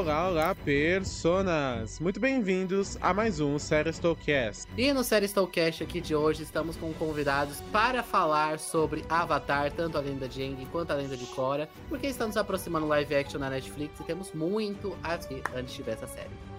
Olá, olá, personas! Muito bem-vindos a mais um Série Stowcast. E no Série Stowcast aqui de hoje estamos com convidados para falar sobre Avatar, tanto a lenda de Aang quanto a lenda de Korra, porque estamos aproximando live action na Netflix e temos muito a ver antes de ver essa série.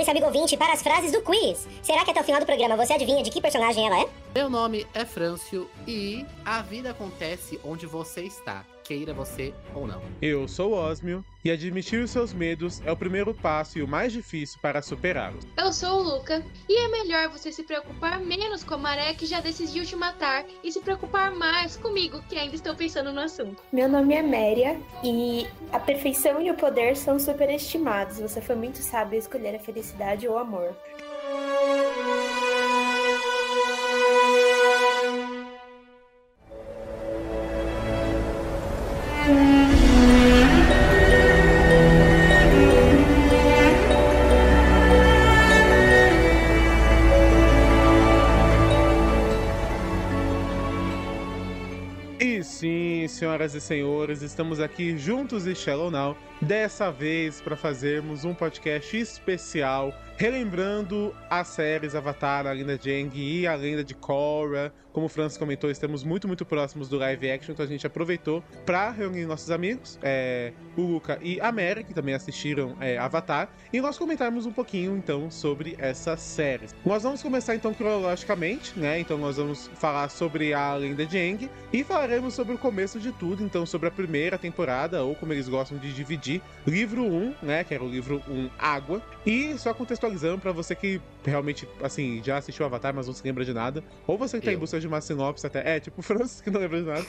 Prepare-se, amigo ouvinte, para as frases do quiz. Será que até o final do programa você adivinha de que personagem ela é? Meu nome é Frâncio e a vida acontece onde você está, queira você ou não. Eu sou Osmio e admitir os seus medos é o primeiro passo e o mais difícil para superá-los. Eu sou o Luca e é melhor você se preocupar menos com a maré que já decidiu te matar e se preocupar mais comigo que ainda estou pensando no assunto. Meu nome é Méria e a perfeição e o poder são superestimados. Você foi muito sábio escolher a felicidade ou o amor. E senhores, estamos aqui juntos e Shallow Now, dessa vez para fazermos um podcast especial relembrando as séries Avatar, a Lenda de Aang e a Lenda de Korra. Como o Francis comentou, estamos muito, muito próximos do live action, então a gente aproveitou para reunir nossos amigos, é, o Luca e a Mary, que também assistiram é, Avatar, e nós comentarmos um pouquinho então sobre essas séries. Nós vamos começar então cronologicamente, né? Então nós vamos falar sobre a Lenda de Aang e falaremos sobre o começo de tudo, então sobre a primeira temporada, ou como eles gostam de dividir, livro 1, né? Que era o livro 1 Água, e só contextualizando para você que realmente, assim, já assistiu Avatar, mas não se lembra de nada, ou você que tá em Eu. busca de uma sinopse até, é, tipo o Francis que não lembra de nada.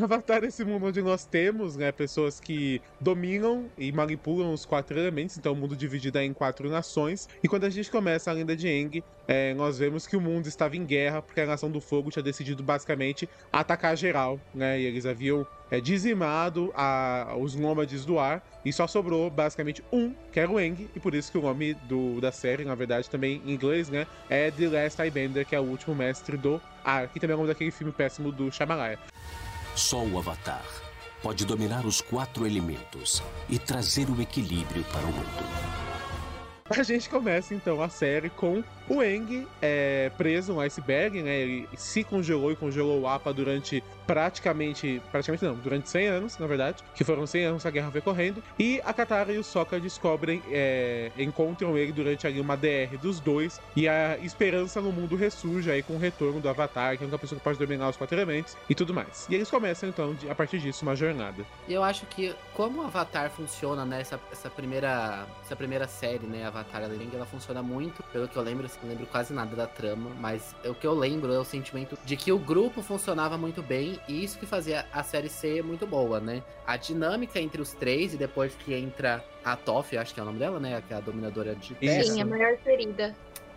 Avatar é esse mundo onde nós temos, né, pessoas que dominam e manipulam os quatro elementos, então o mundo dividido é em quatro nações. E quando a gente começa a lenda de Aang, é, nós vemos que o mundo estava em guerra porque a Nação do Fogo tinha decidido basicamente atacar geral, né? E eles haviam é, dizimado a- os nômades do ar e só sobrou basicamente um, que era o Aang, e por isso que o nome do, da série, na verdade, também em inglês, né, é The Last Airbender, que é o último mestre do ar, que também é o nome daquele filme péssimo do Shyamalan. Só o Avatar pode dominar os quatro elementos e trazer o equilíbrio para o mundo. A gente começa então a série com o Aang é, preso no iceberg, né? Ele se congelou e congelou o APA durante praticamente. Praticamente não, durante 100 anos, na verdade. Que foram 100 anos a guerra veio correndo. E a Katara e o Sokka descobrem, é, encontram ele durante ali uma DR dos dois. E a esperança no mundo ressurge aí com o retorno do Avatar, que é uma pessoa que pode dominar os quatro elementos e tudo mais. E eles começam então, a partir disso, uma jornada. Eu acho que como o Avatar funciona nessa essa primeira essa primeira série, né, Avatar Lenda, ela funciona muito, pelo que eu lembro, assim, não lembro quase nada da trama, mas o que eu lembro é o sentimento de que o grupo funcionava muito bem isso que fazia a série ser muito boa, né? A dinâmica entre os três e depois que entra a Toph, acho que é o nome dela, né, que é a dominadora de terra. Sim, a maior ferida.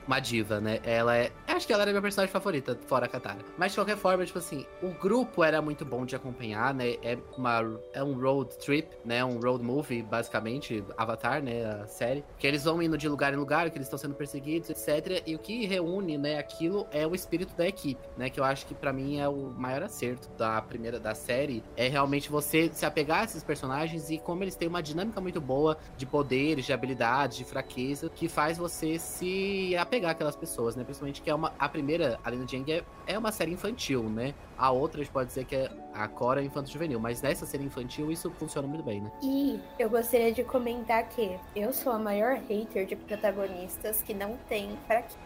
Uma diva, né? Ela é. Acho que ela era minha personagem favorita, fora a Katara. Mas de qualquer forma, tipo assim, o grupo era muito bom de acompanhar, né? É, uma, é um road trip, né? Um road movie, basicamente, Avatar, né? A série. Que eles vão indo de lugar em lugar, que eles estão sendo perseguidos, etc. E o que reúne, né, aquilo é o espírito da equipe, né? Que eu acho que pra mim é o maior acerto da primeira da série. É realmente você se apegar a esses personagens e como eles têm uma dinâmica muito boa de poderes, de habilidades, de fraqueza, que faz você se apegar àquelas pessoas, né? Principalmente que é uma. A primeira, a Lenda de Aang, é, é uma série infantil, né? A outra pode dizer que é a Cora é infanto juvenil, mas nessa série infantil isso funciona muito bem, né? E eu gostaria de comentar que eu sou a maior hater de protagonistas que não tem fraqueza.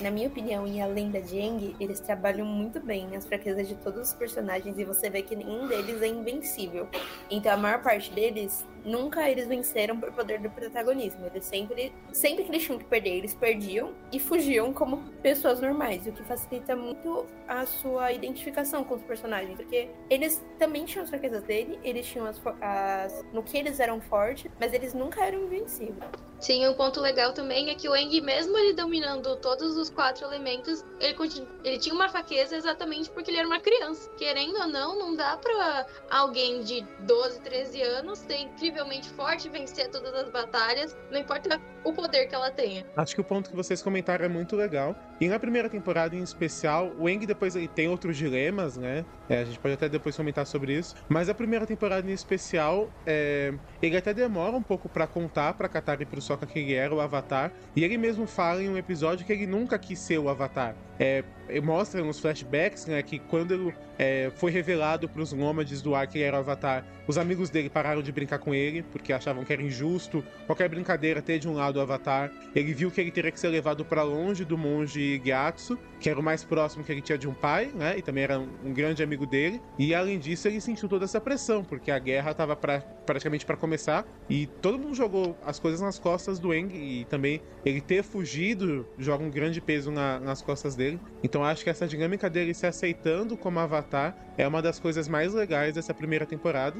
Na minha opinião, em A Lenda de Aang, eles trabalham muito bem as fraquezas de todos os personagens e você vê que nenhum deles é invencível. Então a maior parte deles, nunca eles venceram por poder do protagonismo. Eles sempre, sempre que eles tinham que perder, eles perdiam e fugiam como pessoas normais, o que facilita muito a sua identificação com os personagens, porque eles também tinham as fraquezas dele, eles tinham as, as no que eles eram fortes, mas eles nunca eram invencíveis. Sim, um ponto legal também é que o Eng, mesmo ele dominando todos os quatro elementos, ele, continu... ele tinha uma fraqueza exatamente porque ele era uma criança. Querendo ou não, não dá pra alguém de 12, 13 anos ser incrivelmente forte, vencer todas as batalhas, não importa o poder que ela tenha. Acho que o ponto que vocês comentaram é muito legal. E na primeira temporada em especial, o Eng depois ele tem outros dilemas, né? É, a gente pode até depois comentar sobre isso. Mas a primeira temporada em especial, é, ele até demora um pouco para contar pra Katara e pro Sokka que ele era o Avatar. E ele mesmo fala em um episódio que ele nunca quis ser o Avatar. É, mostra nos flashbacks né, que quando é, foi revelado para os nômades do ar que ele era o Avatar, os amigos dele pararam de brincar com ele porque achavam que era injusto qualquer brincadeira ter de um lado o Avatar. Ele viu que ele teria que ser levado para longe do monge Gyatso, que era o mais próximo que ele tinha de um pai, né, e também era um, um grande amigo dele. E além disso, ele sentiu toda essa pressão porque a guerra estava pra, praticamente para começar e todo mundo jogou as coisas nas costas do Eng e também ele ter fugido joga um grande peso na, nas costas dele. Então acho que essa dinâmica dele se aceitando como Avatar é uma das coisas mais legais dessa primeira temporada.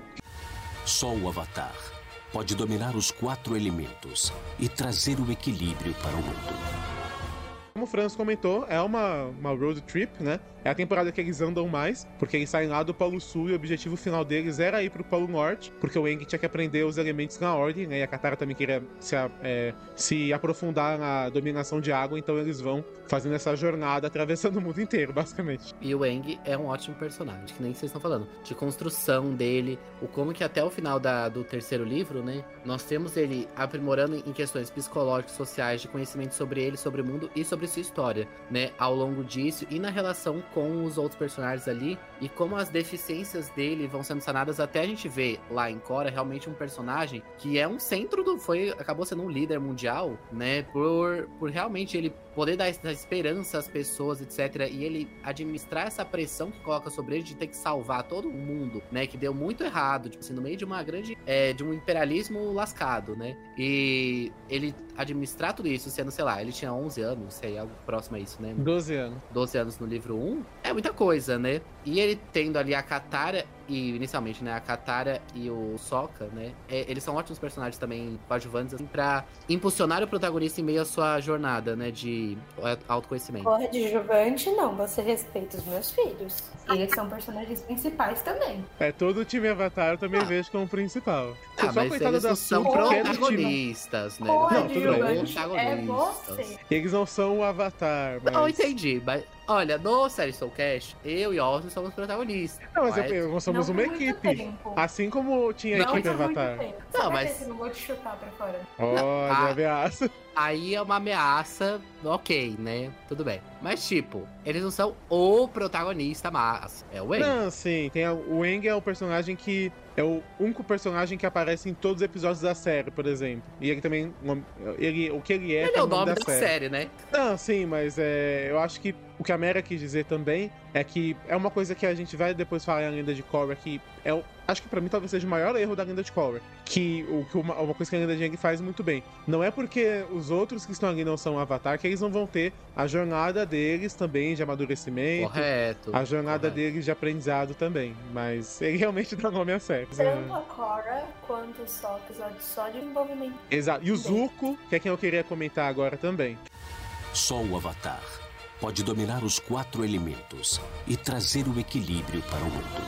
Só o Avatar pode dominar os quatro elementos e trazer o equilíbrio para o mundo. Como o Franz comentou, é uma, uma road trip, né? É a temporada que eles andam mais, porque eles saem lá do Polo Sul e o objetivo final deles era ir pro Polo Norte, porque o Aang tinha que aprender os elementos na ordem, né? E a Katara também queria se, é, se aprofundar na dominação de água, então eles vão fazendo essa jornada, atravessando o mundo inteiro, basicamente. E o Aang é um ótimo personagem, que nem vocês estão falando. De construção dele, o como que até o final da, do terceiro livro, né? Nós temos ele aprimorando em questões psicológicas, sociais, de conhecimento sobre ele, sobre o mundo e sobre sua história, né? Ao longo disso e na relação com os outros personagens ali e como as deficiências dele vão sendo sanadas até a gente ver lá em Cora realmente um personagem que é um centro do foi acabou sendo um líder mundial, né? Por, por realmente ele poder dar esperança às pessoas, etc. E ele administrar essa pressão que coloca sobre ele de ter que salvar todo mundo, né? Que deu muito errado, tipo assim, no meio de uma grande. É, de um imperialismo lascado, né? E ele administrar tudo isso, sendo, sei lá, ele tinha 11 anos, sei, algo próximo a isso, né? 12 anos. 12 anos no livro 1, é muita coisa, né? E ele tendo ali a Katara e inicialmente, né, a Katara e o Sokka, né, é, eles são ótimos personagens também coadjuvantes, assim, pra impulsionar o protagonista em meio à sua jornada, né, de autoconhecimento. Coadjuvante, não, você respeita os meus filhos. Eles são personagens principais também. É, todo o time Avatar eu também ah. vejo como principal. Ah, Só mas eles não são protagonistas, né? Não, tudo bem. É você. Eles não são o Avatar, mas... Não, entendi, mas Olha, no Série Soulcast, eu e Austin somos protagonistas. Não, mas, mas... Eu, nós somos não uma equipe. Tempo. Assim como tinha a equipe Avatar. Não, mas. Eu não vou te chutar pra fora. Olha, a... ameaça. Aí é uma ameaça, ok, né? Tudo bem. Mas, tipo, eles não são o protagonista, mas é o Wang. Não, sim. Tem a... o Wang é o personagem que é o único personagem que aparece em todos os episódios da série, por exemplo. E ele também. Ele, o que ele é. Ele é o nome, da, da série. série. né? Não, sim, mas é, eu acho que o que a Mera quis dizer também é que é uma coisa que a gente vai depois falar em lenda de Korra, que é o, acho que para mim talvez seja o maior erro da lenda de Korra. Que, o, que uma, uma coisa que a lenda de Aang faz muito bem. Não é porque os outros que estão ali não são Avatar que eles não vão ter a jornada deles também de amadurecimento. Correto. A jornada correto. deles de aprendizado também. Mas ele realmente dá nome a série. Tanto a Korra quanto o Sokka só de envolvimento. Exato. E o Zuko, que é quem eu queria comentar agora também. Só o Avatar pode dominar os quatro elementos e trazer o equilíbrio para o mundo.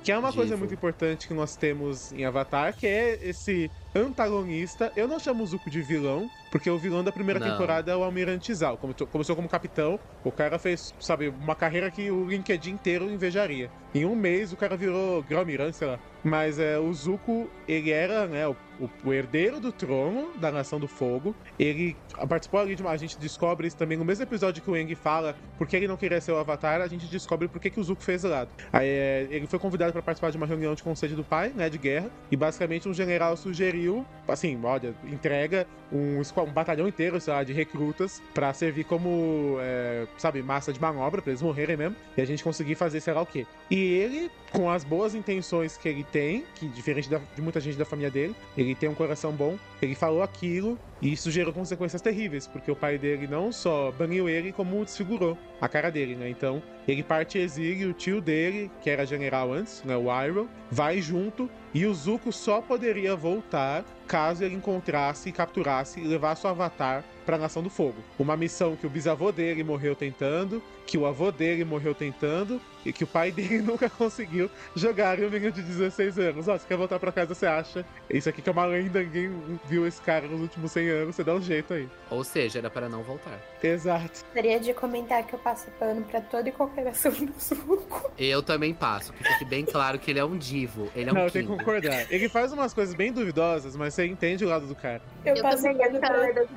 Que é uma Divo. coisa muito importante que nós temos em Avatar, que é esse antagonista. Eu não chamo o Zuko de vilão, porque o vilão da primeira não. temporada é o Almirante Zal. Começou como capitão, o cara fez, sabe, uma carreira que o LinkedIn inteiro invejaria. Em um mês o cara virou grão-almirante, sei lá. Mas é, o Zuko, ele era né, o, o, herdeiro do trono da Nação do Fogo. Ele participou ali de uma. A gente descobre isso também no mesmo episódio que o Eng fala porque ele não queria ser o Avatar. A gente descobre por que, que o Zuko fez lado. Aí é, ele foi convidado para participar de uma reunião de conselho do pai, né, de guerra. E basicamente um general sugeriu, assim, olha, entrega um, um batalhão inteiro, sei lá, de recrutas para servir como, é, sabe, massa de manobra para eles morrerem mesmo. E a gente conseguir fazer sei lá o quê. E ele, com as boas intenções que ele tem, que diferente da, de muita gente da família dele, ele tem um coração bom, ele falou aquilo e isso gerou consequências terríveis, porque o pai dele não só baniu ele, como desfigurou a cara dele, né? Então, ele parte exílio, o tio dele, que era general antes, né, o Iroh, vai junto e o Zuko só poderia voltar caso ele encontrasse, capturasse e levasse o Avatar para a Nação do Fogo. Uma missão que o bisavô dele morreu tentando, que o avô dele morreu tentando e que o pai dele nunca conseguiu jogar em um menino de 16 anos. Ó, você quer voltar para casa, você acha? Isso aqui que é uma lenda, ninguém viu esse cara nos últimos 100 anos, você dá um jeito aí. Ou seja, era para não voltar. Exato. Gostaria de comentar que eu passo pano pra toda e qualquer ação do Zuko. Eu também passo, que fique bem claro que ele é um divo. Ele é um Não, eu tenho que concordar. Ele faz umas coisas bem duvidosas, mas você entende o lado do cara. Eu, Eu passo pano pra lerda de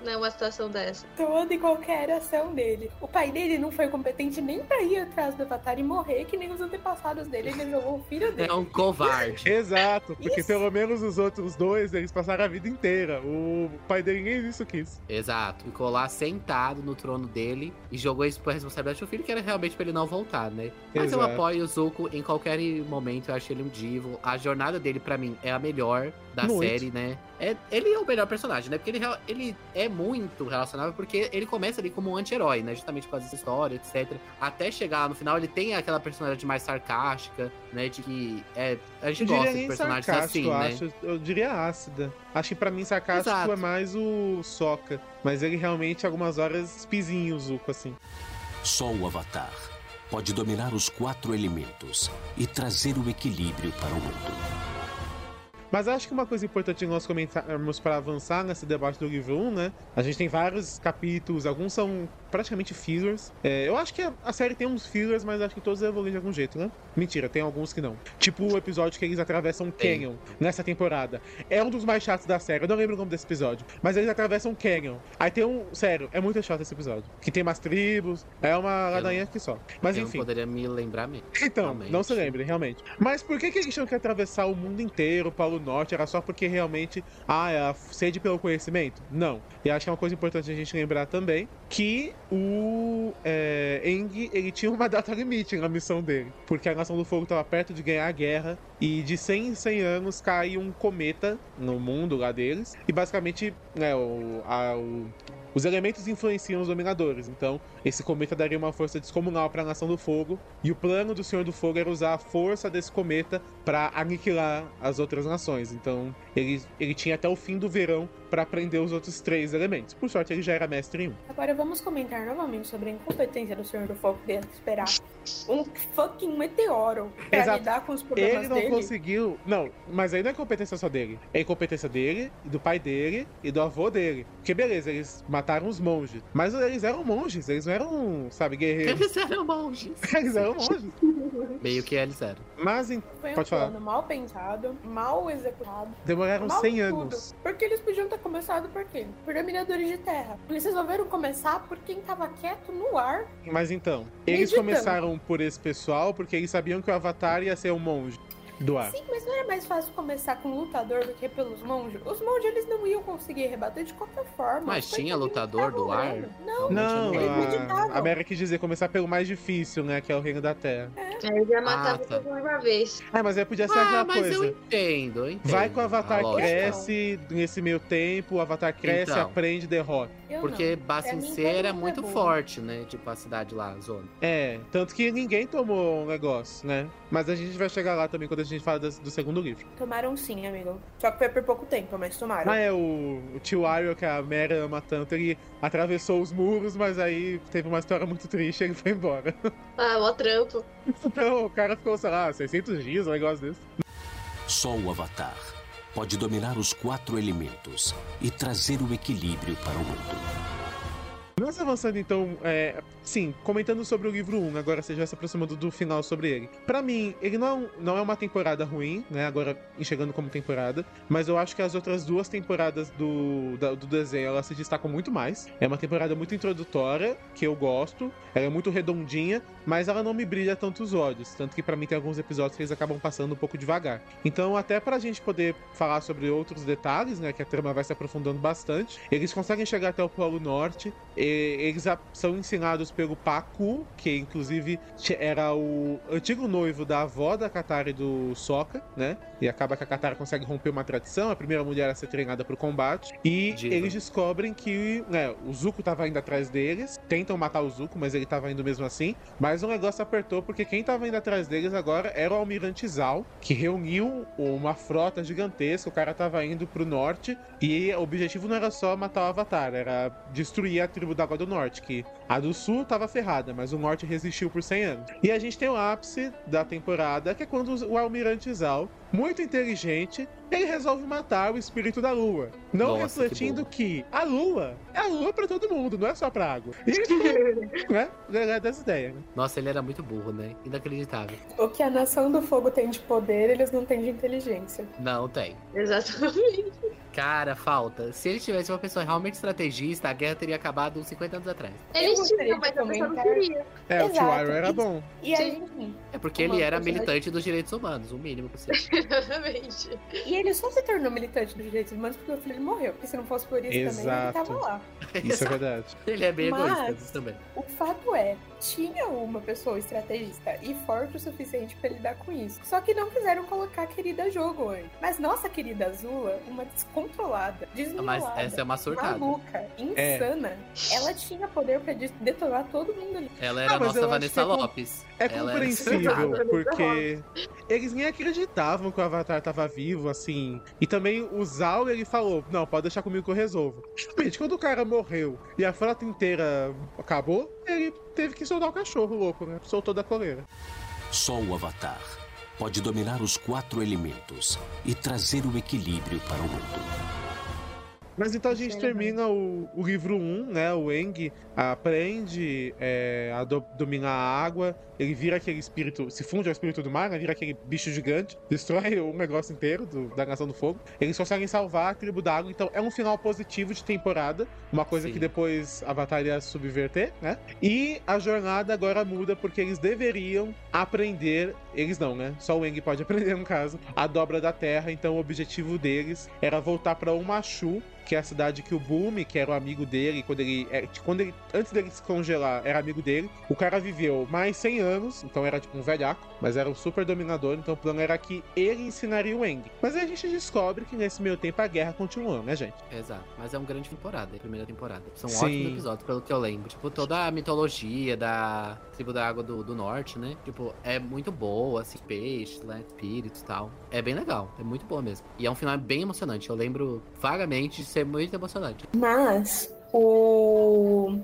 ideia numa situação dessa. toda e qualquer ação dele. O pai dele não foi competente nem pra ir atrás do Avatar e morrer, que nem os antepassados dele. Ele jogou o filho dele. É um covarde. Exato, porque Isso. pelo menos os outros dois, eles passaram a vida inteira. O pai dele nem isso quis. Exato. Ficou lá sentado no trono dele e jogou isso pra responsabilidade do filho, que era realmente pra ele não voltar, né? Mas eu Exato. apoio o Zuko em qualquer momento, eu acho ele um divo. A jornada dele, pra mim, é a melhor da Muito. série, né? É, ele é o melhor personagem, né? Porque ele, ele é muito relacionável, porque ele começa ali como um anti-herói, né? Justamente com as histórias, etc. Até chegar lá no final, ele tem aquela personalidade mais sarcástica, né? De que é, a gente Eu gosta de personagens sarcástico, assim, né? acho. Eu diria ácida. Acho que pra mim sarcástico Exato. é mais o Soca. Mas ele realmente, algumas horas, espizinho o Zuko, assim. Só o Avatar pode dominar os quatro elementos e trazer o equilíbrio para o mundo. Mas acho que uma coisa importante nós comentarmos para avançar nesse debate do livro 1, né? A gente tem vários capítulos, alguns são praticamente fillers. É, eu acho que a, a série tem uns fillers, mas acho que todos evoluem de algum jeito, né? Mentira, tem alguns que não. Tipo o episódio que eles atravessam Tem. Canyon nessa temporada. É um dos mais chatos da série, eu não lembro o nome desse episódio. Mas eles atravessam Canyon. Aí tem um. Sério, é muito chato esse episódio. Que tem mais tribos, é uma ladainha aqui só. Mas eu enfim. não poderia me lembrar mesmo. Então, Realmente. não se lembre, realmente. Mas por que, que eles tinham que atravessar o mundo inteiro, o Polo Norte? Era só porque realmente, ah, é a sede pelo conhecimento? Não. E acho que é uma coisa importante a gente lembrar também que o é, Eng, ele tinha uma data limite na missão dele. Porque a Nação do Fogo estava perto de ganhar a guerra e de 100 em 100 anos cai um cometa no mundo lá deles. E basicamente, né, o, a- o- os elementos influenciam os dominadores. Então, esse cometa daria uma força descomunal para a Nação do Fogo. E o plano do Senhor do Fogo era usar a força desse cometa para aniquilar as outras nações. Então, ele, ele tinha até o fim do verão para aprender os outros três elementos. Por sorte, ele já era mestre em um. Agora vamos comentar novamente sobre a incompetência do Senhor do Fogo de esperar um fucking meteoro Exato. lidar com os problemas Ele não dele. conseguiu. Não, mas aí não é competência só dele. É incompetência dele, do pai dele e do avô dele. Porque beleza, eles mataram os monges. Mas eles eram monges, eles não eram, sabe, guerreiros. Eles eram monges. Eles eram monges. Meio que eles eram. Mas em- Foi um Pode falar. plano mal pensado, mal executado. demoraram mal 100 tudo. anos. Porque eles podiam ter começado por quê? Por dominadores de terra. Eles resolveram começar por quem tava quieto no ar. Mas então, eles Meditando. começaram por esse pessoal porque eles sabiam que o Avatar ia ser um monge do ar. Sim, mas não era mais fácil começar com um lutador do que pelos monges? Os monges eles não iam conseguir rebater de qualquer forma. Mas Foi tinha lutador do ar? Não, Não, eles a, meditavam. a Mera quis dizer começar pelo mais difícil, né? Que é o reino da terra. Aí já matava Ah, tá. de uma vez. Ah, mas aí podia ser Ah, aquela mas eu coisa. entendo, eu entendo. Vai que o Avatar a lógica. cresce nesse meio tempo, o Avatar cresce, Então. aprende, derrota. Eu Porque era mundo muito é forte, né? Tipo, a cidade lá, a zona. É, tanto que ninguém tomou o negócio, né? Mas a gente vai chegar lá também quando a gente fala das- do segundo livro. Tomaram sim, amigo. Só que foi por pouco tempo, mas tomaram. Ah, é, o, o tio que a Mera ama tanto, ele atravessou os muros, mas aí teve uma história muito triste e ele foi embora. Ah, mó trampo. Então o cara ficou, sei lá, 600 dias, um negócio desse. Só o Avatar pode dominar os quatro elementos e trazer o equilíbrio para o mundo. Nós avançando então, é, sim, comentando sobre o livro 1, agora você já se aproximando do final sobre ele. Pra mim, ele não, não é uma temporada ruim, né? Agora enxergando como temporada, mas eu acho que as outras duas temporadas do, da- do desenho elas se destacam muito mais. É uma temporada muito introdutória, que eu gosto, ela é muito redondinha, mas ela não me brilha tanto os olhos. Tanto que pra mim tem alguns episódios que eles acabam passando um pouco devagar. Então, até pra gente poder falar sobre outros detalhes, né? Que a trama vai se aprofundando bastante, eles conseguem chegar até o Polo Norte Eles são ensinados pelo Paku, que inclusive era o antigo noivo da avó da Katara e do Sokka, né? E acaba que a Katara consegue romper uma tradição, a primeira mulher a ser treinada pro combate. E Diva. eles descobrem que né, o Zuko tava indo atrás deles, tentam matar o Zuko, mas ele tava indo mesmo assim. Mas o negócio apertou porque quem tava indo atrás deles agora era o Almirante Zal, que reuniu uma frota gigantesca. O cara tava indo pro norte e o objetivo não era só matar o Avatar, era destruir a tribo da Água do Norte, que a do sul tava ferrada, mas o norte resistiu por 100 anos. E a gente tem o ápice da temporada, que é quando o Almirante Zal, muito inteligente, ele resolve matar o espírito da lua. Não Nossa, refletindo que que, a lua é a lua pra todo mundo, não é só pra água. E, né? É dessa ideia, né? Nossa, ele era muito burro, né? Inacreditável. O que a nação do fogo tem de poder, eles não têm de inteligência. Não tem. Exatamente. Cara, falta. Se ele tivesse uma pessoa realmente estrategista, a guerra teria acabado uns 50 anos atrás. Eles tinham, mas a pessoa não queria. É, o tio Exato, era bom. E Sim. aí, É porque ele era militante dos direitos humanos, o mínimo possível. Exatamente. e ele só se tornou militante dos direitos humanos porque o filho dele morreu. Porque se não fosse por isso também, ele Exato. tava lá. Isso é verdade. Ele é bem Mas- egoísta também. O fato é, tinha uma pessoa estrategista e forte o suficiente pra lidar com isso. Só que não quiseram colocar a querida jogo antes. Mas nossa querida Azula, uma descontrolada, desmiolada, Mas essa é uma surtada. maluca, insana, ela tinha poder pra des- detonar todo mundo ali. Ela era Ah, a nossa Vanessa é com- Lopes. É compreensível, porque eles nem acreditavam que o Avatar tava vivo, assim. E também o Zal, ele falou, não, pode deixar comigo que eu resolvo. Justamente, quando o cara morreu e a frota inteira acabou, ele teve que soltar o cachorro louco, né? Soltou da coleira. Só o Avatar pode dominar os quatro elementos e trazer o equilíbrio para o mundo. Mas então a gente Sim. termina o, o livro 1, né? O Eng aprende é, a do- dominar a água. Ele vira aquele espírito, se funde ao espírito do mar, né? Vira aquele bicho gigante, destrói o negócio inteiro do- da Nação do Fogo. Eles conseguem salvar a tribo da água, então é um final positivo de temporada. Uma coisa Sim. que depois a batalha ia subverter, né? E a jornada agora muda porque eles deveriam aprender. Eles não, né? Só o Eng pode aprender, no caso, a dobra da terra. Então o objetivo deles era voltar para Umachu, que é a cidade que o Boom, que era o amigo dele, quando ele, é, quando ele antes dele se congelar, era amigo dele. O cara viveu mais 100 anos, então era tipo um velhaco, mas era um super dominador, então o plano era que ele ensinaria o Eng. Mas aí a gente descobre que nesse meio tempo a guerra continuou, né, gente? Exato. Mas é uma grande temporada, a primeira temporada. São Sim. ótimos episódios, pelo que eu lembro. Tipo, toda a mitologia da tribo da água do, do norte, né? Tipo, é muito boa, assim, peixes, né? Espíritos e tal. É bem legal, é muito boa mesmo. E é um final bem emocionante. Eu lembro vagamente de ser muito emocionante. Mas o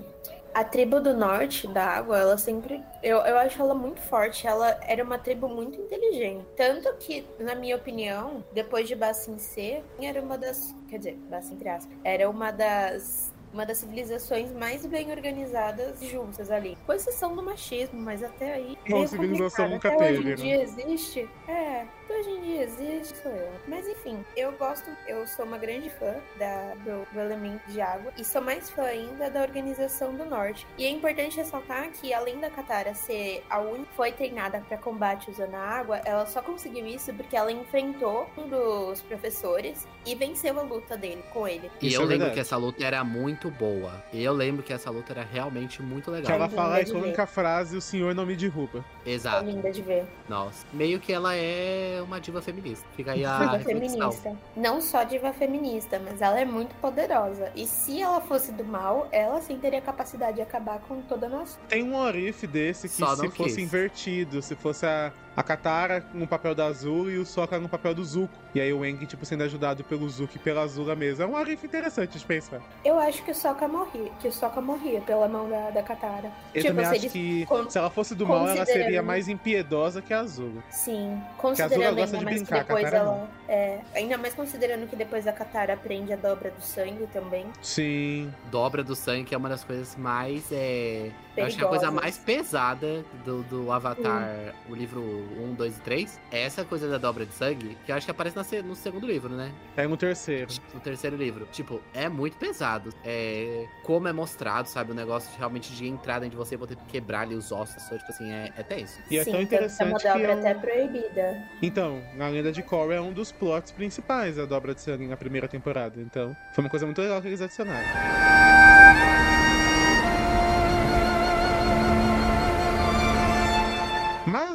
a tribo do norte da água, ela sempre. Eu, eu acho ela muito forte. Ela era uma tribo muito inteligente. Tanto que, na minha opinião, depois de Bassin C, era uma das. Quer dizer, Bassin entre aspas. Era uma das. Uma das civilizações mais bem organizadas justas ali. Com exceção do machismo, mas até aí. Bom, meio civilização nunca Até teve, Hoje né? em dia existe. É, até hoje em dia existe, sou eu. Mas enfim, eu gosto, eu sou uma grande fã da, do, do elemento de água e sou mais fã ainda da organização do norte. E é importante ressaltar que, além da Katara ser a única que foi treinada para combate usando a água, ela só conseguiu isso porque ela enfrentou um dos professores e venceu a luta dele com ele. E Isso eu é lembro que essa luta era muito boa. Eu lembro que essa luta era realmente muito Que legal. ela Linda fala a única frase, o senhor não me derruba. É Exato. linda de ver. Nossa. Meio que ela é uma diva feminista. Fica aí a diva reflexão. feminista. Não só diva feminista, mas ela é muito poderosa. E se ela fosse do mal, ela sim teria capacidade de acabar com toda a nação. Tem um orif desse que Só se não fosse quis. invertido, se fosse a, a Katara no papel da Azul e o Sokka no papel do Zuko. E aí o Eng, tipo, sendo ajudado pelo Zuko e pela Azula mesmo. É um orif interessante de pensar. Eu acho que o Sokka morria, que o Sokka morria pela mão da, da Katara. Eu Tipo, também se acho que con- se ela fosse do mal, ela seria mais impiedosa que a Azula. Sim, Azula considerando gosta ainda de mais brincar, que depois Katara ela. É, ainda mais considerando que depois a Katara aprende a dobra do sangue também. Sim. Dobra do sangue, que é uma das coisas mais. É... Eu acho que a coisa mais pesada do, do Avatar, o livro 1, 2 e 3, é essa coisa da dobra de sangue, que eu acho que aparece na no segundo livro, né? É no terceiro. No terceiro livro. Tipo, é muito pesado. É. Como é mostrado, sabe? O negócio de, realmente de entrar dentro de você e poder quebrar ali os ossos. Só, tipo assim, é, é tenso. E é Sim, tão é interessante que dobra é um- até proibida. Então, na lenda de Korra é um dos plots principais, a dobra de sangue na primeira temporada. Então, foi uma coisa muito legal que eles adicionaram.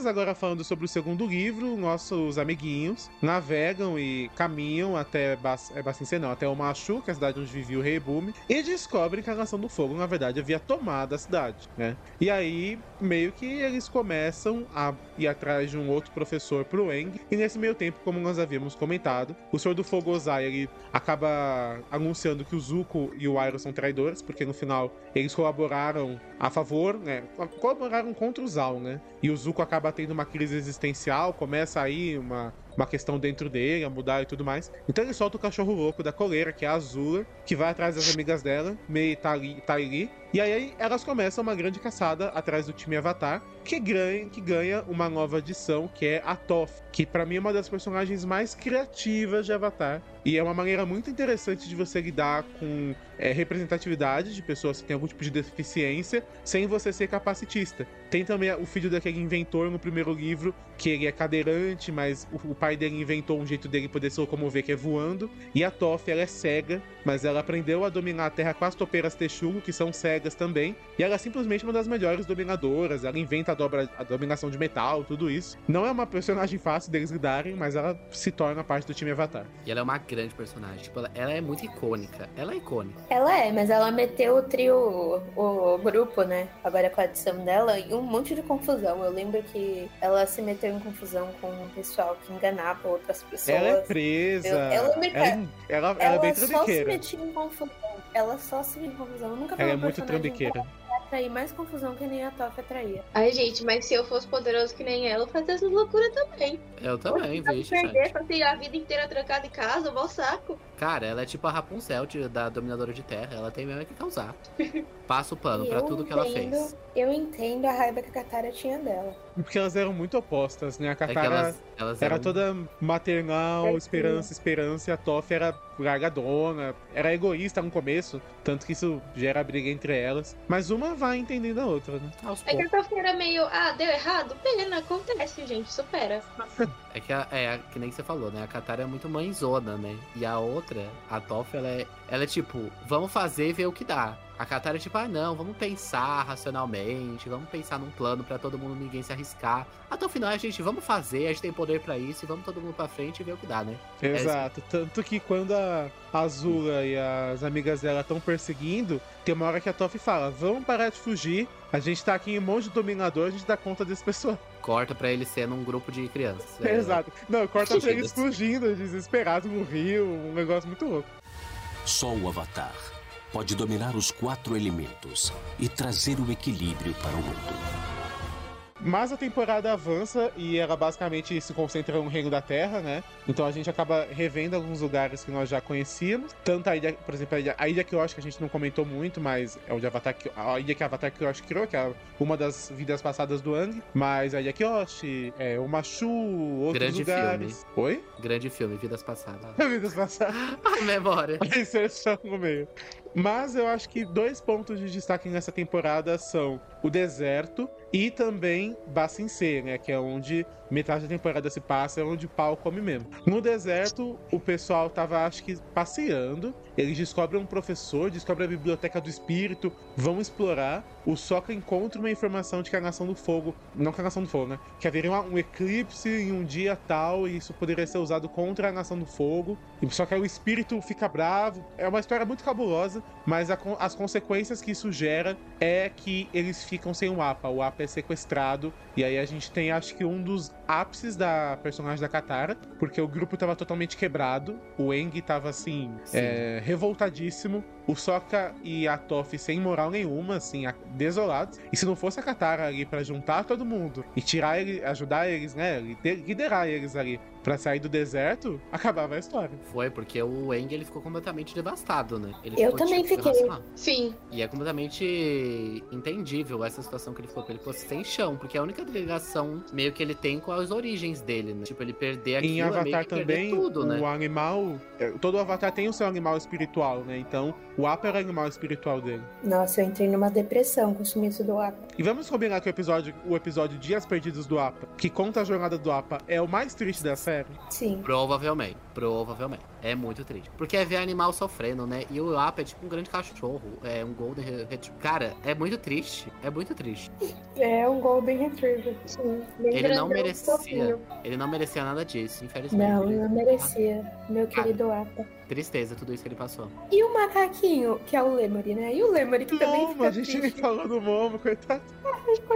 Agora falando sobre o segundo livro, nossos amiguinhos navegam e caminham até Bas é Bacincê, não, até o Machu, que é a cidade onde vivia o Rei Bume, e descobrem que a Nação do Fogo, na verdade, havia tomado a cidade, né? E aí, meio que eles começam a ir atrás de um outro professor pro Eng, e nesse meio tempo, como nós havíamos comentado, o Senhor do Fogo Ozai, ele acaba anunciando que o Zuko e o Iroh são traidores, porque no final eles colaboraram a favor, né? Colaboraram contra o Zal, né? E o Zuko acaba tendo uma crise existencial, começa aí uma, uma questão dentro dele, a mudar e tudo mais. Então ele solta o cachorro louco da coleira, que é a Azula, que vai atrás das amigas dela, Mei e Taili. E aí elas começam uma grande caçada atrás do time Avatar, que ganha, que ganha uma nova adição, que é a Toph, que para mim é uma das personagens mais criativas de Avatar. E é uma maneira muito interessante de você lidar com é, representatividade de pessoas que têm algum tipo de deficiência, sem você ser capacitista. Tem também o filho daquele inventor no primeiro livro, que ele é cadeirante, mas o, o pai dele inventou um jeito dele poder se locomover, que é voando. E a Toph, ela é cega, mas ela aprendeu a dominar a Terra com as topeiras Texugo, que são cegas também. E ela é simplesmente uma das melhores dominadoras. Ela inventa dobra, a dominação de metal, tudo isso. Não é uma personagem fácil deles lidarem, mas ela se torna parte do time Avatar. E ela é uma grande personagem. Tipo, ela, ela é muito icônica. Ela é icônica. Ela é, mas ela meteu o trio, o, o grupo, né? Agora com a adição dela, em um monte de confusão. Eu lembro que ela se meteu em confusão com o pessoal que enganava outras pessoas. Ela é presa. Eu, eu lembro que ela, ela, ela, ela é bem só se metia em confusão. Ela só se metia em confusão. Eu nunca vi Ela é muito trambiqueira atrair mais confusão que nem a Toff atraía. Ai, gente, mas se eu fosse poderoso que nem ela, eu fazia essas também. Eu também, vejo. perder, passei a vida inteira trancada em casa, vou saco. Cara, ela é tipo a Rapunzel da Dominadora de Terra. Ela tem mesmo que causar. Passa o pano para tudo que ela fez. Eu entendo a raiva que a Katara tinha dela. Porque elas eram muito opostas, né? A Katara é elas, elas era eram... toda maternal, é esperança, esperança, e a Toph era largadona, era egoísta no começo, tanto que isso gera briga entre elas. Mas uma vai entendendo a outra, né? Aos é que a Toph era meio, ah, deu errado? Pena, acontece, gente, supera. É que, a, é que nem você falou, né? A Katara é muito mãezona, né? E a outra, a Toph, ela é, ela é tipo, vamos fazer e ver o que dá. A Katara é tipo, ah não, vamos pensar racionalmente, vamos pensar num plano para todo mundo, ninguém se arriscar. Até o final a gente, vamos fazer, a gente tem poder para isso e vamos todo mundo pra frente e ver o que dá, né? Exato. É Tanto que quando a Azula e as amigas dela estão perseguindo, tem uma hora que a Toph fala, vamos parar de fugir, a gente tá aqui em um monte de dominador, a gente dá conta desse pessoal. Corta pra ele sendo um grupo de crianças. É... Exato. Não, corta pra eles fugindo, desesperados no rio, um negócio muito louco. Só o Avatar pode dominar os quatro elementos e trazer o equilíbrio para o mundo. Mas a temporada avança e ela basicamente se concentra no Reino da Terra, né? Então a gente acaba revendo alguns lugares que nós já conhecíamos. Tanto a ilha, por exemplo, a ilha, a ilha que eu acho que a gente não comentou muito, mas é o de Avatar, a ilha que Avatar Kyoshi criou, que é uma das vidas passadas do Ang. Mas a ilha Kyoshi, é, o Machu, outros Grande lugares. Filme. Oi? Grande filme, Vidas Passadas. vidas Passadas. a memória. Inserção no meio. Mas eu acho que dois pontos de destaque nessa temporada são o deserto e também C, né? Que é onde metade da temporada se passa, é onde o pau come mesmo. No deserto, o pessoal tava, acho que, passeando. Eles descobrem um professor, descobrem a biblioteca do espírito, vão explorar. O Sokka encontra uma informação de que a Nação do Fogo, não que a Nação do Fogo, né? Que haveria um eclipse em um dia tal e isso poderia ser usado contra a Nação do Fogo. Só que aí o espírito fica bravo. É uma história muito cabulosa, mas a, as consequências que isso gera é que eles ficam sem o APA. O APA é sequestrado. E aí a gente tem, acho que, um dos ápices da personagem da Katara, porque o grupo tava totalmente quebrado. O Eng tava assim, é, revoltadíssimo. O Sokka e a Toph sem moral nenhuma, assim, desolados. E se não fosse a Katara ali para juntar todo mundo e tirar ele, ajudar eles, né, liderar eles ali para sair do deserto, acabava a história. Foi, porque o Eng ele ficou completamente devastado, né? Ele Eu também tipo, fiquei. Sim. E é completamente entendível essa situação que ele ficou, ele ficou sem chão, porque é a única ligação meio que ele tem com as origens dele, né? Tipo, ele perder aquilo, em Avatar é também, tudo, né? o animal, é, todo Avatar tem o seu animal espiritual, né? Então, o Apa era o animal espiritual dele. Nossa, eu entrei numa depressão com o sumiço do Apa. E vamos combinar que o episódio, o episódio Dias Perdidos do Apa, que conta a jornada do Apa, é o mais triste da série? Sim. Provavelmente, provavelmente. É muito triste. Porque é ver animal sofrendo, né? E o Apa é tipo um grande cachorro. É um Golden Retriever. Cara, é muito triste. É muito triste. É um Golden Retriever. Sim, bem Ele não merecia. Ele não merecia nada disso, infelizmente. Não, Ele- não merecia. Meu querido Apa. Tristeza, tudo isso que ele passou. E o macaquinho, que é o Lemory, né? E o Lemory, que também Momo, fica a gente triste. falou do Momo, coitado.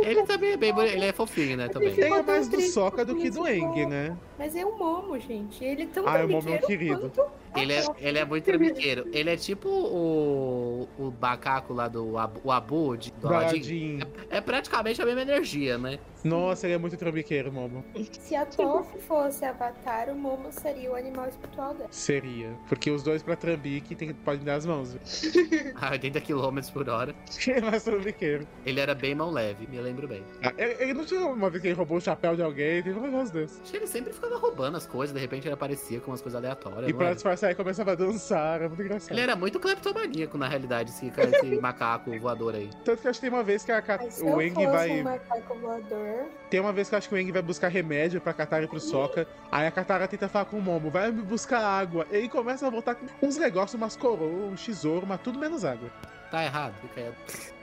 Ele também é bem Ele é fofinho, né? Também. Ele é mais do Soca do que do Eng, né? Mas é um Momo, gente. Ele é tão Ah, o Momo é um querido. Quanto Ele é, ele é muito trambiqueiro. Ele é tipo o, o macaco lá do Abu, o Abu de, do Aladdin. Baladinho. É praticamente a mesma energia, né? Nossa, ele é muito trambiqueiro, Momo. Se a Toph fosse Avatar, o Momo seria o animal espiritual dela. Seria. Porque os dois pra trambique tem, podem dar as mãos. A 80 km por hora. Quem é mais trambiqueiro? Ele era bem mão leve, me lembro bem. Ah, ele, ele não tinha uma vez que ele roubou o chapéu de alguém, teve um negócio desse. Acho que ele sempre ficava roubando as coisas, de repente ele aparecia com umas coisas aleatórias. E pra era? Disfarçar, ele começava a dançar, era muito engraçado. Ele era muito cleptomaníaco, na realidade, esse, cara- esse macaco voador aí. Tanto que acho que tem uma vez que a Kat- o Eng vai. um macaco voador, Tem uma vez que eu acho que o Eng vai buscar remédio pra Katara e pro Sokka. Aí a Katara tenta falar com o Momo, vai me buscar água. Ele começa a voltar com uns negócios, umas coroas, um tesouro, mas tudo menos água. Tá errado, fica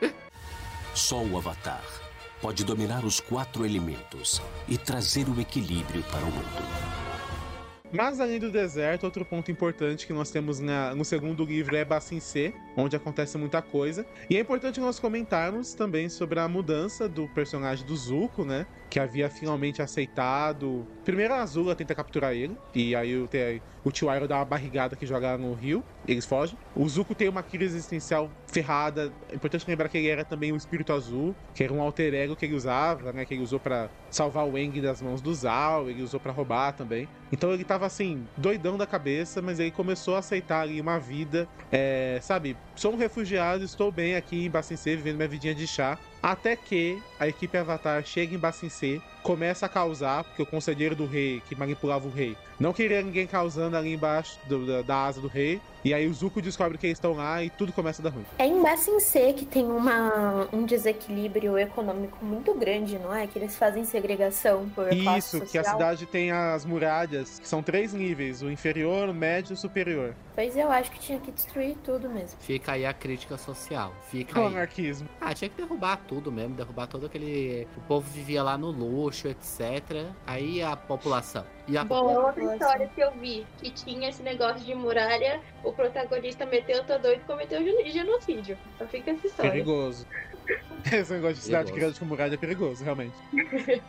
aí. Só o Avatar pode dominar os quatro elementos e trazer o equilíbrio para o mundo. Mas além do deserto, outro ponto importante que nós temos na- no segundo livro é Bassin C, onde acontece muita coisa. E é importante nós comentarmos também sobre a mudança do personagem do Zuko, né? Que havia finalmente aceitado. Primeiro a Azula tenta capturar ele, e aí o, o tio Iroh dá uma barrigada que joga no rio, eles fogem. O Zuko tem uma crise existencial ferrada. É importante lembrar que ele era também o espírito azul, que era um alter ego que ele usava, né? Que ele usou pra salvar o Eng das mãos do Zal, ele usou pra roubar também. Então ele tava assim, doidão da cabeça, mas ele começou a aceitar ali uma vida, é, sabe? Sou um refugiado, estou bem aqui em C, vivendo minha vidinha de chá. Até que a equipe Avatar chega em Bassin C, começa a causar, porque o conselheiro do rei, que manipulava o rei, não queria ninguém causando ali embaixo do- da, da asa do rei. E aí o Zuko descobre que eles estão lá e tudo começa a dar ruim. É em Bassin C que tem uma, um desequilíbrio econômico muito grande, não é? Que eles fazem segregação por Isso, que a cidade tem as muralhas, que são três níveis: o inferior, o médio e o superior. Pois eu acho que tinha que destruir tudo mesmo. Fica aí a crítica social. Fica O aí. anarquismo. Ah, tinha que derrubar tudo mesmo, derrubar todo aquele. O povo vivia lá no luxo, etc. Aí a população. E a Bom, população. outra história que eu vi que tinha esse negócio de muralha, o protagonista meteu, tô doido, cometeu gen- genocídio. Só fica essa história. Perigoso. Esse negócio de cidade grande com muralha é perigoso, realmente.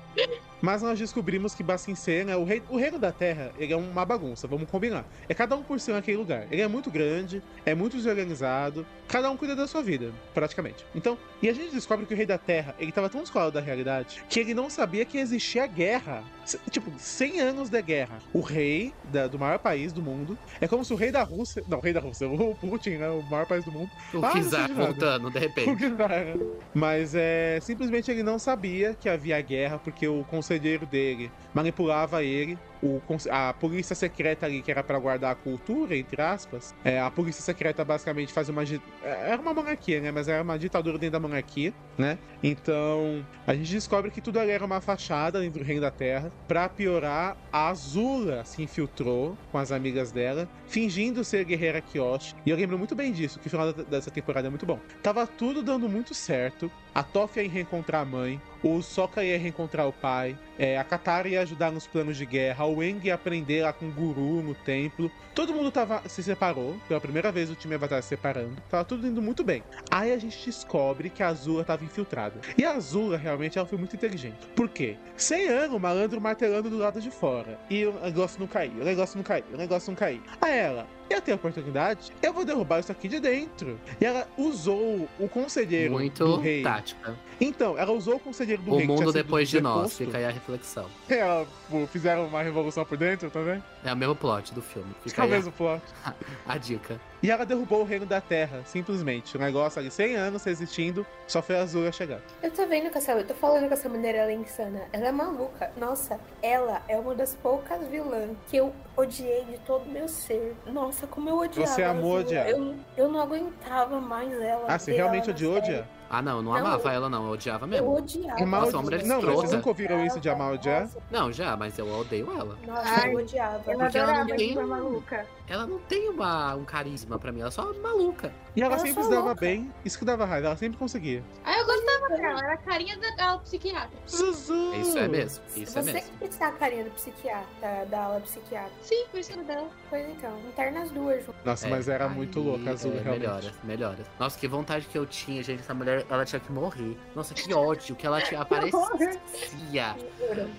Mas nós descobrimos que Bassin C, né, o, rei, o reino da Terra, ele é uma bagunça, vamos combinar. É cada um por si naquele lugar. Ele é muito grande, é muito desorganizado, cada um cuida da sua vida, praticamente. Então, e a gente descobre que o rei da Terra, ele tava tão descolado da realidade, que ele não sabia que existia guerra. Tipo, 100 anos de guerra. O rei da- do maior país do mundo, é como se o rei da Rússia, não, o rei da Rússia, o Putin, né, o maior país do mundo, O Ah, Kizar voltando, de o repente. que vai, né? Mas é simplesmente ele não sabia que havia guerra porque o conselheiro dele manipulava ele. O, a polícia secreta ali, que era pra guardar a cultura, entre aspas, é, a polícia secreta basicamente faz uma. é, Era uma monarquia, né? Mas era uma ditadura dentro da monarquia, né? Então a gente descobre que tudo ali era uma fachada dentro do Reino da Terra. Pra piorar, a Azula se infiltrou com as amigas dela, fingindo ser guerreira Kyoshi. E eu lembro muito bem disso, que o final dessa temporada é muito bom. Tava tudo dando muito certo. A Toph ia reencontrar a mãe, o Sokka ia reencontrar o pai, é, a Katara ia ajudar nos planos de guerra, o Eng ia aprender lá com o Guru no templo. Todo mundo tava, se separou, pela primeira vez o time Avatar se separando. Tava tudo indo muito bem. Aí a gente descobre que a Azula tava infiltrada. E a Azula realmente ela foi muito inteligente. Por quê? 100 anos o malandro martelando do lado de fora. E o negócio não caiu, o negócio não caiu, o negócio não caiu. Aí ela, eu tenho a oportunidade, eu vou derrubar isso aqui de dentro. E ela usou o conselheiro do Muito rei. tática. Então, ela usou o conselheiro do O rei. que tinha mundo depois de nós, fica aí a reflexão. Ela, pô, fizeram uma revolução por dentro também. É o mesmo plot do filme. Fica Fica o aí a, mesmo plot. a dica. E ela derrubou o reino da terra, simplesmente. O negócio ali, 100 anos resistindo, só foi a Azula chegar. Eu tô vendo com essa. Eu tô falando com essa mulher, ela é insana. Ela é maluca. Nossa, ela é uma das poucas vilãs que eu odiei de todo o meu ser. Nossa, como eu odiava. Você amou odiar. Eu, eu não aguentava mais ela. Ah, você realmente odiou odiar? Ah, não, eu não, Não. amava ela, não. Eu odiava Eu mesmo. odiava. Amar Nossa, o- uma mulher Não, vocês nunca ouviram isso de amar o Odiar? Não, já, mas eu odeio ela. Nossa, Ai, eu odiava. Eu Porque ela adorava não de tem- uma maluca. Ela não tem uma, um carisma pra mim, ela é só maluca. E ela Ela sempre se dava louca. bem, isso que dava raiva, ela sempre conseguia. Aí eu gostava dela, era a carinha da aula psiquiatra. Zuzu! Isso é mesmo, isso é Você mesmo. que precisa a carinha do psiquiatra, da aula psiquiatra. Sim, por isso dela. Pois então, interna as duas juntas. Nossa, É, mas era aí, muito louca, a Azul, é, realmente. Melhora, melhora. Nossa, que vontade que eu tinha, gente. Essa mulher, ela tinha que morrer. Nossa, que ódio que ela tinha aparecia.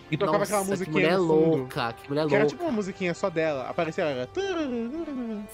E tocava Nossa, aquela que musiquinha mulher no fundo. louca, que mulher Que era louca. tipo uma musiquinha só dela. Aparecia ela.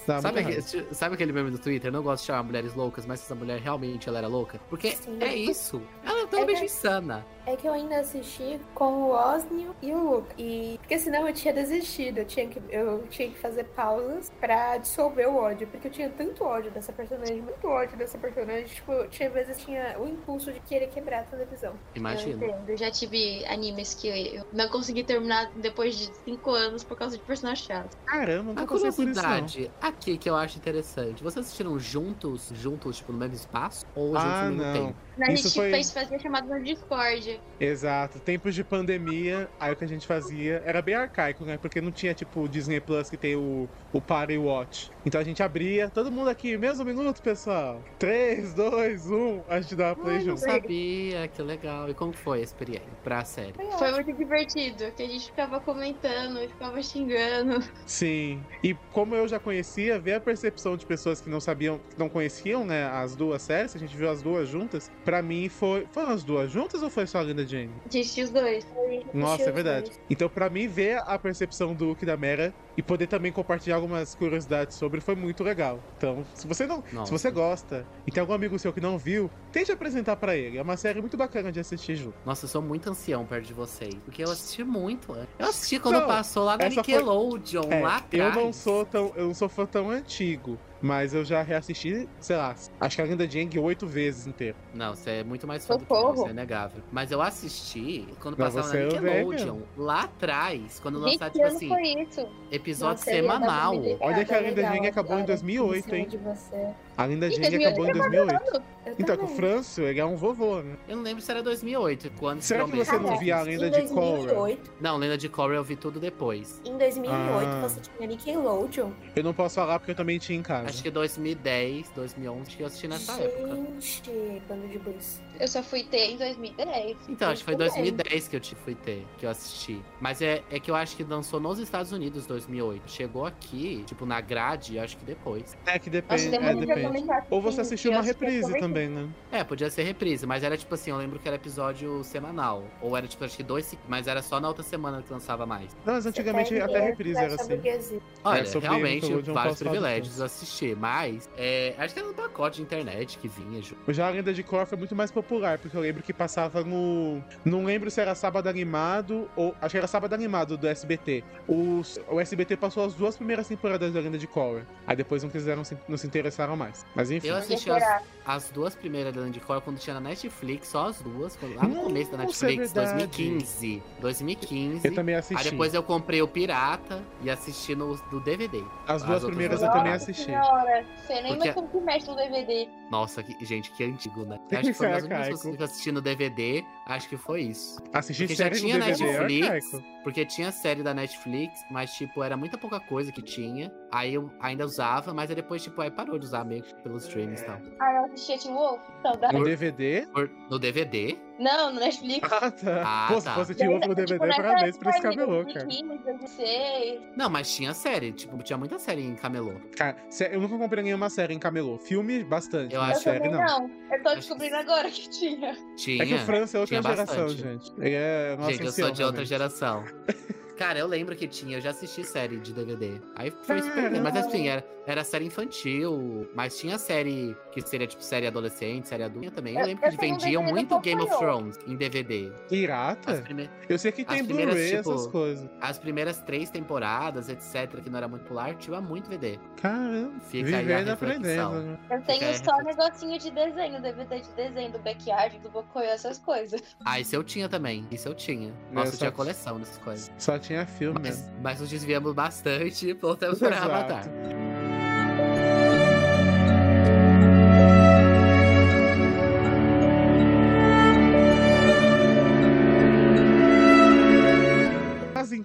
Sabe, aquele- sabe aquele meme do Twitter? Eu não gosto de chamar mulheres loucas, mas essa mulher realmente ela era louca. Porque Sim. é isso. Ela é totalmente É. insana. É que eu ainda assisti com o Osnio e o Luke. E porque senão eu tinha desistido. Eu tinha que, eu tinha que fazer pausas pra dissolver o ódio. Porque eu tinha tanto ódio dessa personagem, muito ódio dessa personagem. Tipo, tinha vezes tinha o impulso de querer quebrar a televisão. Eu Imagina. entendo. Eu já tive animes que eu não consegui terminar depois de 5 anos por causa de personagem chato. Caramba, A não. curiosidade aqui que eu acho interessante. Vocês assistiram juntos, juntos, tipo, no mesmo espaço? Ou juntos Ah, ao mesmo não. tempo? Isso gente foi- fez fazer chamada no Discord. Exato. Tempos de pandemia, aí o que a gente fazia era bem arcaico, né? Porque não tinha, tipo, o Disney Plus que tem o, o Party Watch. Então a gente abria, todo mundo aqui, mesmo minuto, pessoal. 3, 2, 1, a gente dava play Ai, não junto. sabia, que legal. E como foi a experiência pra série? Foi muito divertido, que a gente ficava comentando, ficava xingando. Sim. E como eu já conhecia, ver a percepção de pessoas que não sabiam, que não conheciam, né, as duas séries, a gente viu as duas juntas, pra mim foi. Foram as duas juntas ou foi só a Linda Jane? A gente tinha os dois. Nossa, Assisti é verdade. dois. Então, pra mim, ver a percepção do Luke e da Mera e poder também compartilhar algumas curiosidades sobre foi muito legal. Então, se você não, se Nossa. você gosta e tem algum amigo seu que não viu, tente apresentar pra ele. É uma série muito bacana de assistir junto. Nossa, eu sou muito ancião perto de vocês. Porque eu assisti muito. antes. Eu assisti quando Não, passou lá na essa foi- Nickelodeon, É, lá atrás. eu não sou tão, eu não sou fã tão antigo, mas eu já reassisti, sei lá, acho que a Linda Jang oito vezes inteiro. Não, você é muito mais fã do que eu, Socorro. isso é negável. Mas eu assisti quando Não, passava na é Nickelodeon, lá atrás, quando lançava, tipo assim, foi isso? episódio Nossa, dar semanal. Olha que a Linda legal Jang acabou em agora, 2008, cima hein? de você. A Linda Ih, Jang acabou em 2008. Eu Então, com o. Franço, ele é um vovô, né? Eu não lembro se era 2008, quando Será que você não via a lenda em de Korra? 2008, Não, Lenda de Korra eu vi tudo depois. em 2008 Ah. você tinha Nickelodeon. Eu não posso falar porque eu também tinha em casa. Acho que 2010, 2011 que eu assisti nessa época. Gente, bando de blues. Eu só fui ter em 2010. Então, acho que foi também. 2010 que eu te- fui ter, que eu assisti. Mas é, é que eu acho que lançou nos Estados Unidos 2008. Chegou aqui, tipo, na grade, acho que depois. É que Nossa, depende. É, depende. Ou você assistiu uma eu reprise também, né? É, podia ser reprise, mas era tipo assim, eu lembro que era episódio semanal. Ou era tipo, acho que dois, mas era só na outra semana que lançava mais. Não, mas antigamente até em reprise era assim. burguesia. Olha, sobre realmente, Nickelodeon, vários privilégios assistir, mas é, acho que era um pacote de internet que vinha, Ju. Já a lenda de Korra foi muito mais popular, porque eu lembro que passava no. Não lembro se era sábado animado ou. Acho que era sábado animado do SBT. O, o SBT passou as duas primeiras temporadas da lenda de Korra. Aí depois não quiseram, se- não se interessaram mais. Mas enfim. Eu assisti as, as duas primeiras da Land Core quando tinha na Netflix, só as duas, lá no começo da Nossa, é Netflix, verdade. 2015. 2015. Eu também assisti. Aí depois eu comprei o Pirata e assisti no do DVD. As as duas primeiras duas eu também assisti. Senhora, você nem Porque- como que mexe no DVD. Nossa, que- gente, que antigo, né? Acho que foi das únicas coisas que eu assisti no DVD, acho que foi isso. Assisti Porque já tinha no DVD, é Netflix, arcaico. Porque tinha série da Netflix, mas, tipo, era muita pouca coisa que tinha. Aí eu ainda usava, mas aí depois, tipo, aí parou de usar meio que pelos streams e tal. Ah, eu assistia Teen Wolf? Saudade. No DVD? Por- No DVD? Não, no Netflix. Ah, tá. Ah, Pô, se tá. fosse Teen Wolf no DVD, Tipo, parabéns pra esse época, camelô, cara. 2015, 2016. Não, mas tinha série, tipo, tinha muita série em Camelô. Cara, eu nunca comprei nenhuma série em camelô. Filme, bastante. Eu acho- série, não. não. Eu tô Acho descobrindo que- agora que tinha. Tinha. É que o França é outra tinha geração, bastante. gente. É nossa Gente, eu sou de outra geração. Cara, eu lembro que tinha, eu já assisti série de DVD. Aí foi perdendo. Mas assim, era, era série infantil, mas tinha série que seria tipo série adolescente, série adulta também. Eu Eu- lembro eu que um vendiam muito Game of. Thrones em DVD. Pirata? prime- Eu sei que tem Blu-ray, tipo, essas coisas. as primeiras três temporadas, etc., que não era muito popular, tinha muito DVD. Caramba. Fica aí Vivendo e aprendendo. né? Eu tenho é só negocinho de desenho, DVD de desenho, do backyard, do Bocoyo, essas coisas. Ah, isso eu tinha também. Isso eu tinha. Nossa, eu só- tinha coleção dessas coisas. Só tinha filme Mas, mesmo. mas nos desviamos bastante, voltamos para Exato.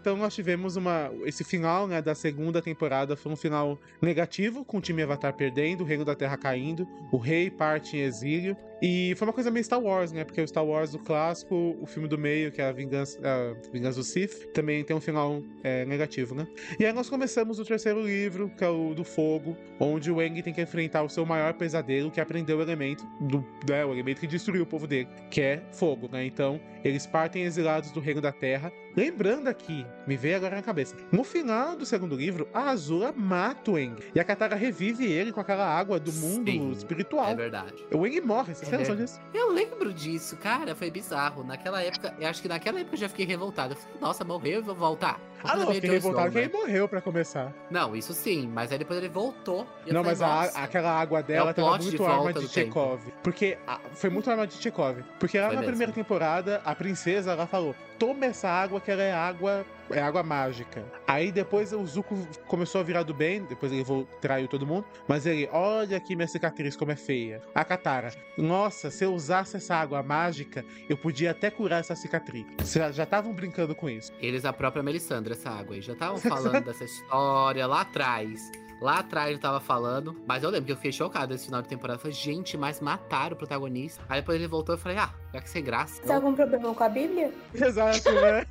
Avatar. nós tivemos uma. Esse final né, da segunda temporada foi um final negativo, com o time Avatar perdendo, o Reino da Terra caindo, o rei parte em exílio. E foi uma coisa meio Star Wars, né? Porque o Star Wars, o clássico, o filme do meio, que é a Vingança, a Vingança do Sith, também tem um final é, negativo, né? E aí nós começamos o terceiro livro, que é o do Fogo, onde o Aang tem que enfrentar o seu maior pesadelo, que é aprender o elemento, do, né, o elemento que destruiu o povo dele, que é fogo, né? Então, eles partem exilados do Reino da Terra. Lembrando aqui, me veio agora na cabeça, no final do segundo livro, a Azula mata o Aang. E a Katara revive ele com aquela água do mundo Sim, espiritual. É verdade. O Aang morre, vocês têm É noção disso? Eu lembro disso, cara, foi bizarro. Naquela época, eu acho que naquela época eu já fiquei revoltado. Eu falei, nossa, morreu e vou voltar. Ah, não, eu fiquei revoltado que ele morreu pra começar. Não, isso sim, mas aí depois ele voltou. e Não, falei, mas a- aquela água dela É tava muito de arma de tempo. Chekhov. Porque a- foi muito arma de Chekhov. Porque lá Foi na mesmo. primeira temporada, a princesa ela falou: toma essa água que ela é água. É água mágica. Aí depois o Zuko começou a virar do bem, depois ele traiu todo mundo. Mas ele, olha aqui minha cicatriz como é feia. A Katara, nossa, se eu usasse essa água mágica, eu podia até curar essa cicatriz. Vocês já estavam brincando com isso. Eles, a própria Melisandre, essa água aí, já estavam falando dessa história lá atrás. Lá atrás eu tava falando, mas eu lembro que eu fiquei chocado esse final de temporada. Eu falei, gente, mas mataram o protagonista. Aí depois ele voltou e eu falei, ah, já que sem graça. Tem algum problema com a Bíblia? Exato, né?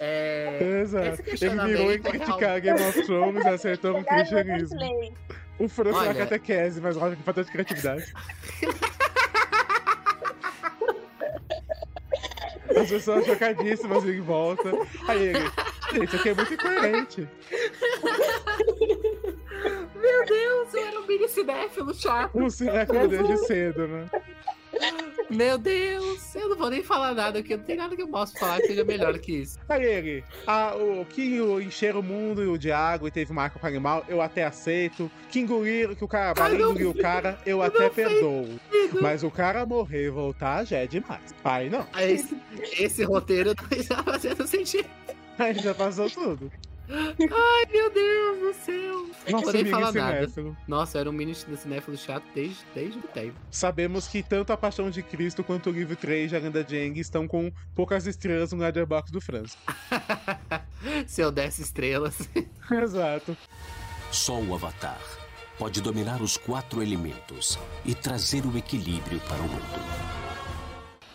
É. Exato. Ele virou em é criticar Game of Thrones e acertou no cristianismo. O Franço na Olha- catequese, mas olha que falta de criatividade. As pessoas chocadíssimas em volta. Aí ele, gente, isso aqui é muito incoerente. Meu Deus, eu era um mini cinéfilo chato. Um cinéfilo desde cedo, né? Meu Deus, eu não vou nem falar nada, porque não tem nada que eu possa falar que seja melhor que isso. Aí ele, ah, o que o- encheram o mundo de água e teve marca com animal, eu até aceito. Que engoliram, que o cara, a não engoliu o cara, eu até perdoo. Mas o cara morrer e voltar já é demais. Aí não, Esse, esse roteiro não está fazendo sentido. aí já passou tudo. Ai, meu Deus do céu. Não Nossa, vou nem mini falar nada. cinéfilo. Nossa, eu era um mini cinéfilo chato desde, desde o tempo. Sabemos que tanto a Paixão de Cristo quanto o livro 3 de A Lenda de Aang estão com poucas estrelas no Letterboxd do França. Se eu desse estrelas. Exato. Só o Avatar pode dominar os quatro elementos e trazer o equilíbrio para o mundo.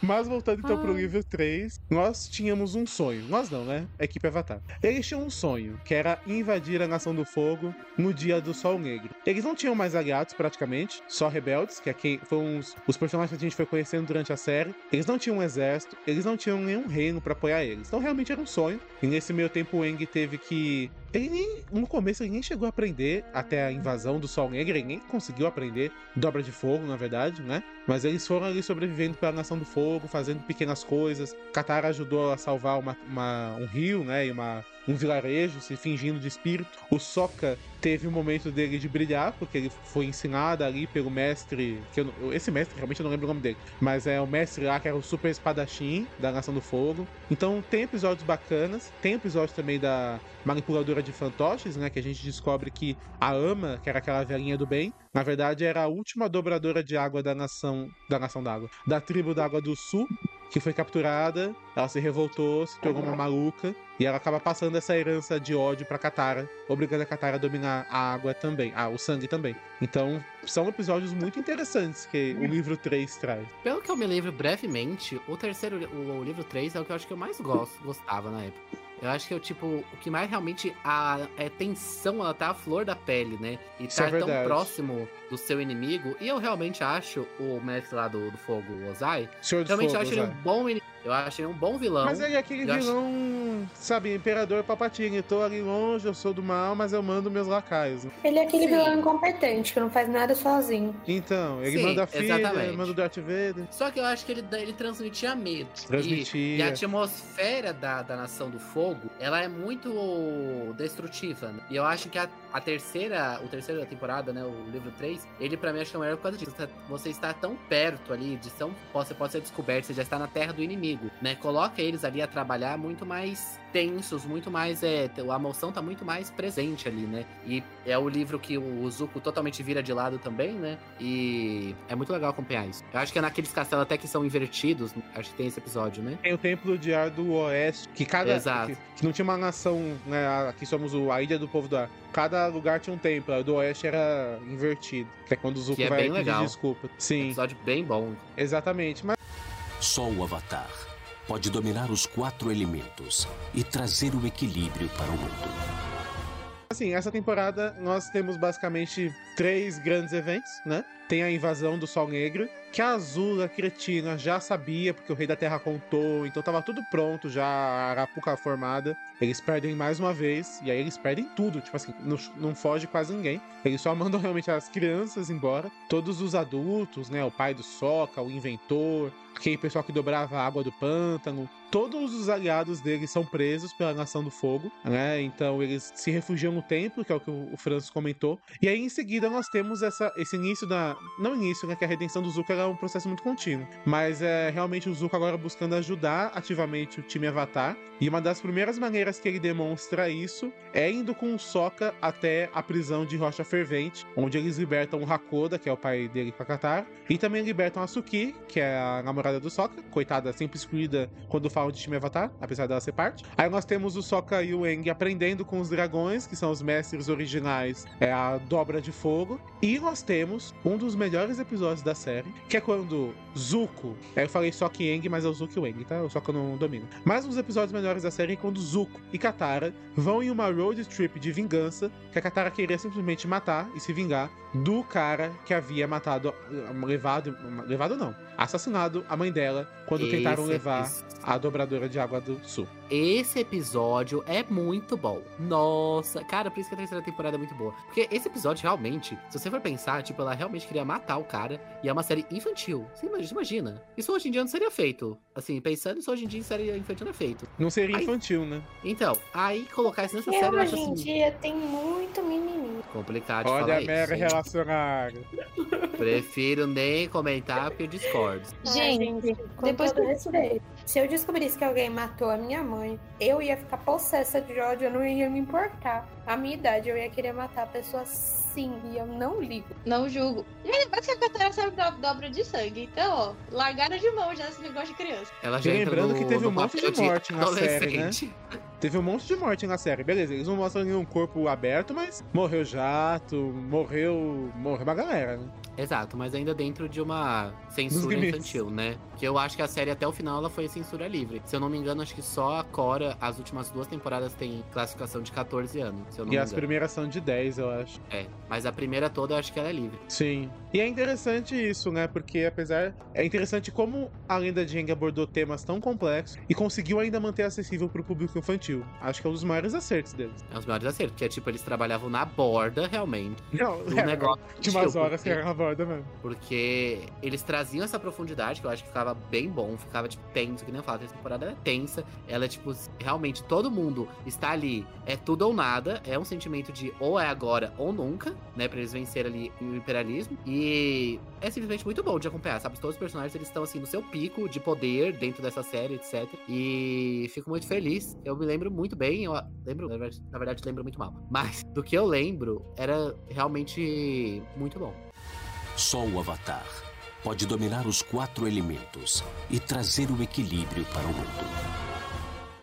Mas voltando então pro Ai. livro 3, nós tínhamos um sonho. Nós não, né? A equipe Avatar. Eles tinham um sonho, que era invadir a Nação do Fogo no dia do Sol Negro. Eles não tinham mais aliados, praticamente, só rebeldes, que é quem foram os, os personagens que a gente foi conhecendo durante a série. Eles não tinham um exército, eles não tinham nenhum reino pra apoiar eles. Então realmente era um sonho. E nesse meio tempo o Aang teve que. Ele nem. No começo ele nem chegou a aprender até a invasão do Sol Negro, ele nem conseguiu aprender dobra de fogo, na verdade, né? Mas eles foram ali sobrevivendo pela Nação do Fogo, fazendo pequenas coisas. Katara ajudou a salvar uma- uma- um rio, né? E uma, um vilarejo, se fingindo de espírito. O Sokka teve um momento dele de brilhar, porque ele foi ensinado ali pelo mestre. Que eu esse mestre, realmente eu não lembro o nome dele. Mas é o mestre lá que era o super espadachim da Nação do Fogo. Então tem episódios bacanas. Tem episódio também da manipuladora de fantoches, né? Que a gente descobre que a Ama, que era aquela velhinha do bem, na verdade era a última dobradora de água da nação. Da nação d'água. Da tribo d'água do sul. Que foi capturada, ela se revoltou, se tornou uma maluca, e ela acaba passando essa herança de ódio pra Katara, obrigando a Katara a dominar a água também, ah, o sangue também. Então, são episódios muito interessantes que o livro 3 traz. Pelo que eu me lembro brevemente, o terceiro, o, o livro 3 é o que eu acho que eu mais gosto, gostava na época. Eu acho que eu, tipo, o que mais realmente a é tensão, ela tá à flor da pele, né? E Isso é tá tão verdade. próximo do seu inimigo. E eu realmente acho o mestre lá do, do fogo, o Ozai, Senhor realmente eu Fogos, acho ele um é. bom inimigo. Eu acho ele um bom vilão. Mas ele é aquele eu acho- vilão, sabe, Imperador Palpatine. Eu tô ali longe, eu sou do mal, mas eu mando meus lacaios. Ele é aquele Sim. vilão incompetente, que não faz nada sozinho. Então, ele Sim, manda a filha, exatamente. manda o Darth Vader. Só que eu acho que ele, ele transmitia medo. E- Transmitia. E, a atmosfera da, da Nação do Fogo, ela é muito destrutiva. né? E eu acho que a, a terceira, o terceira temporada, né, o livro 3, ele pra mim acho que é o melhor por causa disso. Você tá- Você está tão perto ali de tão, você pode ser descoberto, você já está na terra do inimigo, né? Coloca eles ali a trabalhar muito mais tensos, muito mais. É, a emoção tá muito mais presente ali, né? E é o livro que o Zuko totalmente vira de lado também, né? E é muito legal acompanhar isso. Eu acho que é naqueles castelos até que são invertidos, acho que tem esse episódio, né? Tem o Templo de Ar do Oeste, que cada. Exato. Que, que não tinha uma nação, né? Aqui somos o, a Ilha do Povo do Ar. Cada lugar tinha um templo. O do Oeste era invertido. Que é quando o Zuko Que é vai bem pedir legal. desculpa. Sim, Episódio bem bom. exatamente. Mas Só o Avatar pode dominar os quatro elementos e trazer o equilíbrio para o mundo. Assim, essa temporada nós temos basicamente três grandes eventos, né? Tem a invasão do Sol Negro, que a Azula Cretina já sabia, porque o Rei da Terra contou, então tava tudo pronto já, a Arapuca formada. Eles perdem mais uma vez, e aí eles perdem tudo, tipo assim, não, não foge quase ninguém. Eles só mandam realmente as crianças embora. Todos os adultos, né? O pai do Soca, o inventor, aquele pessoal que dobrava a água do pântano. Todos os aliados deles são presos pela Nação do Fogo, né? Então eles se refugiam no templo, que é o que o Francis comentou. E aí em seguida nós temos essa, esse início da. Não início, né? Que a redenção do Zuko era um processo muito contínuo. Mas é realmente o Zuko agora buscando ajudar ativamente o time Avatar. E uma das primeiras maneiras que ele demonstra isso é indo com o Sokka até a prisão de Rocha Fervente, onde eles libertam o Hakoda, que é o pai dele com a Katara, e também libertam a Suki, que é a namorada do Sokka, coitada, sempre excluída quando falam de time Avatar, apesar dela ser parte. Aí nós temos o Sokka e o Aang aprendendo com os dragões, que são os mestres originais, é a dobra de fogo. E nós temos um dos melhores episódios da série, que é quando Zuko, aí eu falei Sokka e Aang, mas é o Zuko e o Aang, tá? O Sokka não domina. Mas um dos episódios melhores da série é quando Zuko e Katara vão em uma road trip de vingança, que a Katara queria simplesmente matar e se vingar do cara que havia matado, levado, levado não, assassinado a mãe dela quando Esse tentaram levar a dobradora de água do sul. Esse episódio é muito bom. Nossa, cara, por isso que a terceira temporada é muito boa. Porque esse episódio realmente, se você for pensar, tipo, ela realmente queria matar o cara e é uma série infantil. Você imagina? Isso hoje em dia não seria feito. Assim, pensando isso hoje em dia série infantil não é feito. Não seria Ai. infantil, né? Então, aí colocar isso nessa série eu acho hoje em assim, dia tem muito mimimi. complicado de Olha falar a mera isso. hein? relacionada. Prefiro nem comentar porque eu discordo. Gente, depois que- respeito. Se eu descobrisse que alguém matou a minha mãe, eu ia ficar possessa de ódio, eu não ia me importar. A minha idade, eu ia querer matar a pessoa sim, e eu não ligo. Não julgo. E ainda que a Katara serve pra dobra de sangue. Então, ó, largaram de mão já esse negócio de criança. Ela já lembrando no, que teve um monte de morte na série, né? adolescente. Teve um monte de morte na série, beleza. Eles não mostram nenhum corpo aberto, mas morreu jato, morreu. Morreu uma galera, né? Exato, mas ainda dentro de uma censura infantil, né? Que eu acho que a série até o final ela foi censura livre. Se eu não me engano, acho que só a Cora, as últimas duas temporadas tem classificação de 14 anos, se eu não E me as engano. primeiras são de 10, eu acho. É, mas a primeira toda eu acho que ela é livre. Sim. E é interessante isso, né? Porque apesar. É interessante como a lenda de Aang abordou temas tão complexos e conseguiu ainda manter acessível pro público infantil. Acho que é um dos maiores acertos deles. É os maiores acertos, porque é tipo, eles trabalhavam na borda, realmente, Não, do negócio. de umas infantil, horas que era na borda Porque eles traziam essa profundidade que eu acho que ficava bem bom, ficava, tipo, tenso, que nem eu falo. Essa temporada é tensa. Ela é, tipo, realmente todo mundo está ali. É tudo ou nada. É um sentimento de ou é agora ou nunca, né? Pra eles vencerem ali o imperialismo. E é simplesmente muito bom de acompanhar, sabe? Todos os personagens eles estão, assim, no seu pico de poder dentro dessa série, etc. E fico muito feliz. Eu me lembro muito bem. Eu lembro, na verdade, lembro muito mal. Mas do que eu lembro, era realmente muito bom. Só o Avatar pode dominar os quatro elementos e trazer o equilíbrio para o mundo.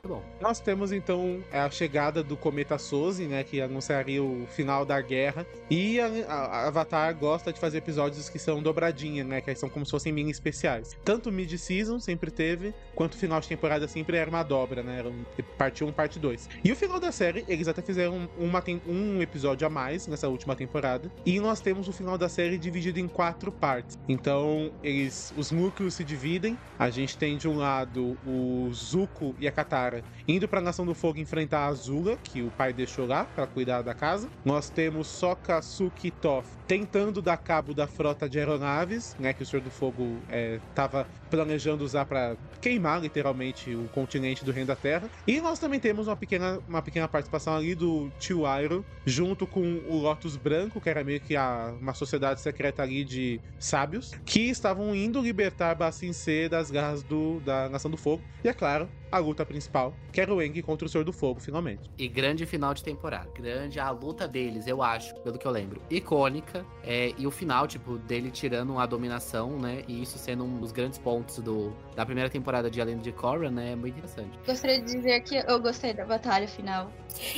Bom. Nós temos então a chegada do cometa Sozi, né, que anunciaria o final da guerra. E a, a- Avatar gosta de fazer episódios que são dobradinha, né, que são como se fossem mini especiais. Tanto mid-season sempre teve, quanto final de temporada sempre era uma dobra, né, era um, parte 1, parte 2. E o final da série, eles até fizeram uma, um episódio a mais nessa última temporada. E nós temos o final da série dividido em quatro partes. Então, eles, os núcleos se dividem. A gente tem de um lado o Zuko e a Katara indo pra Nação do Fogo enfrentar a Azula, que o pai deixou lá pra cuidar da casa. Nós temos Sokka, Suki e Toph tentando dar cabo da frota de aeronaves, né, que o Senhor do Fogo é, tava planejando usar pra queimar literalmente o continente do Reino da Terra. E nós também temos uma pequena, uma pequena participação ali do Tio Iroh, junto com o Lotus Branco, que era meio que a, uma sociedade secreta ali de sábios, que estavam indo libertar Bassin C das garras do, da Nação do Fogo. E é claro, a luta principal, que era o Eng contra o Senhor do Fogo, finalmente. E grande final de temporada. Grande a luta deles, eu acho, pelo que eu lembro. Icônica. É, e o final, tipo, dele tirando a dominação, né? E isso sendo um dos grandes pontos do, da primeira temporada de Além de Korra, né? É muito interessante. Gostaria de dizer que eu gostei da batalha final.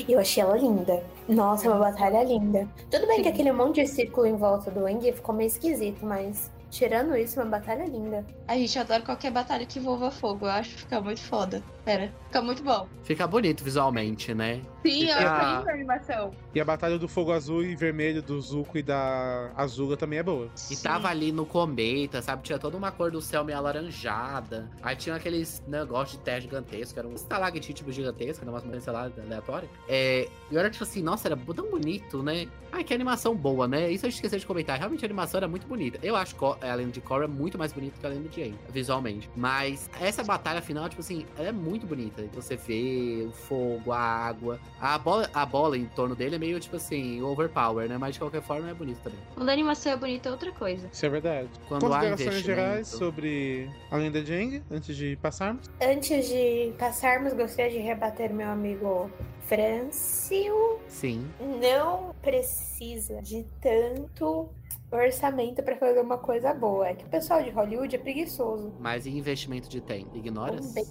Eu achei ela linda. Nossa, uma batalha linda. Tudo bem que Sim. aquele monte de círculo em volta do Eng ficou meio esquisito, mas tirando isso, uma batalha linda. A gente adora qualquer batalha que envolva fogo. Eu acho que fica muito foda. Pera, fica muito bom. Fica bonito visualmente, né? Sim, eu Fica- gostei da animação. E a batalha do fogo azul e vermelho do Zuko e da Azula também é boa. E tava ali no cometa, sabe? Tinha toda uma cor do céu meio alaranjada. Aí tinha aqueles negócios de terra gigantesco, era um estalactite tipo gigantesco, era uma sei lá, aleatória. É, e era tipo assim, nossa, era tão bonito, né? Ai, que animação boa, né? Isso eu esqueci de comentar. Realmente a animação era muito bonita. Eu acho que a Lenda de Korra é muito mais bonita que a Lenda de Aang, visualmente. Mas essa batalha final, tipo assim, ela é muito bonita. Você vê o fogo, a água. A bola, a bola em torno dele é meio, tipo assim, overpower, né? Mas de qualquer forma é bonito também. Quando a animação é bonita é outra coisa. Isso é verdade. Quando há Considerações investimento... gerais sobre a lenda de Aang, antes de passarmos? Antes de passarmos, gostaria de rebater meu amigo Francio. Sim. Não precisa de tanto orçamento pra fazer uma coisa boa. É que o pessoal de Hollywood é preguiçoso. Mas e investimento de tempo? Ignoras? Também.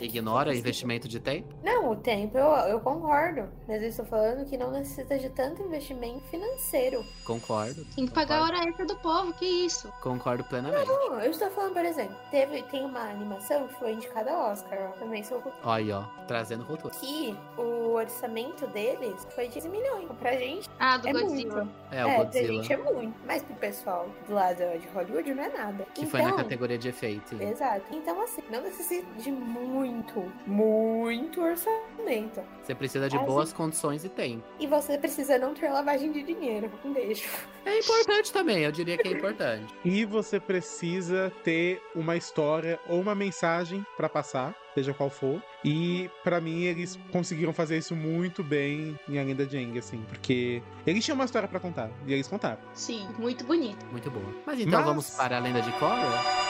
Ignora investimento de tempo? Não, o tempo eu, eu concordo. Mas eu estou falando que não necessita de tanto investimento financeiro. Concordo. Tem que pagar a Concordo. hora extra do povo, que isso? Concordo plenamente. Não, eu estou falando, por exemplo, teve, tem uma animação que foi indicada ao Oscar, ó, também sou Olha aí, ó. Trazendo cultura. que o orçamento deles foi de 15 milhões. Pra gente Ah, do é Godzilla. muito. É, o é, pra Godzilla. gente é muito. Mas pro pessoal do lado de Hollywood não é nada. Que foi na Então, categoria de efeito. Exato. Então, assim, não necessita de muito, muito orçamento. Você precisa de boas condições e tempo. E você precisa não ter lavagem de dinheiro. Um beijo. É importante também, eu diria que é importante. E você precisa ter uma história ou uma mensagem pra passar, seja qual for. E pra mim eles conseguiram fazer isso muito bem em A Lenda de Aang, assim, porque eles tinham uma história pra contar e eles contaram. Sim, muito bonito. Muito boa. Mas então Mas- vamos para a lenda de Korra?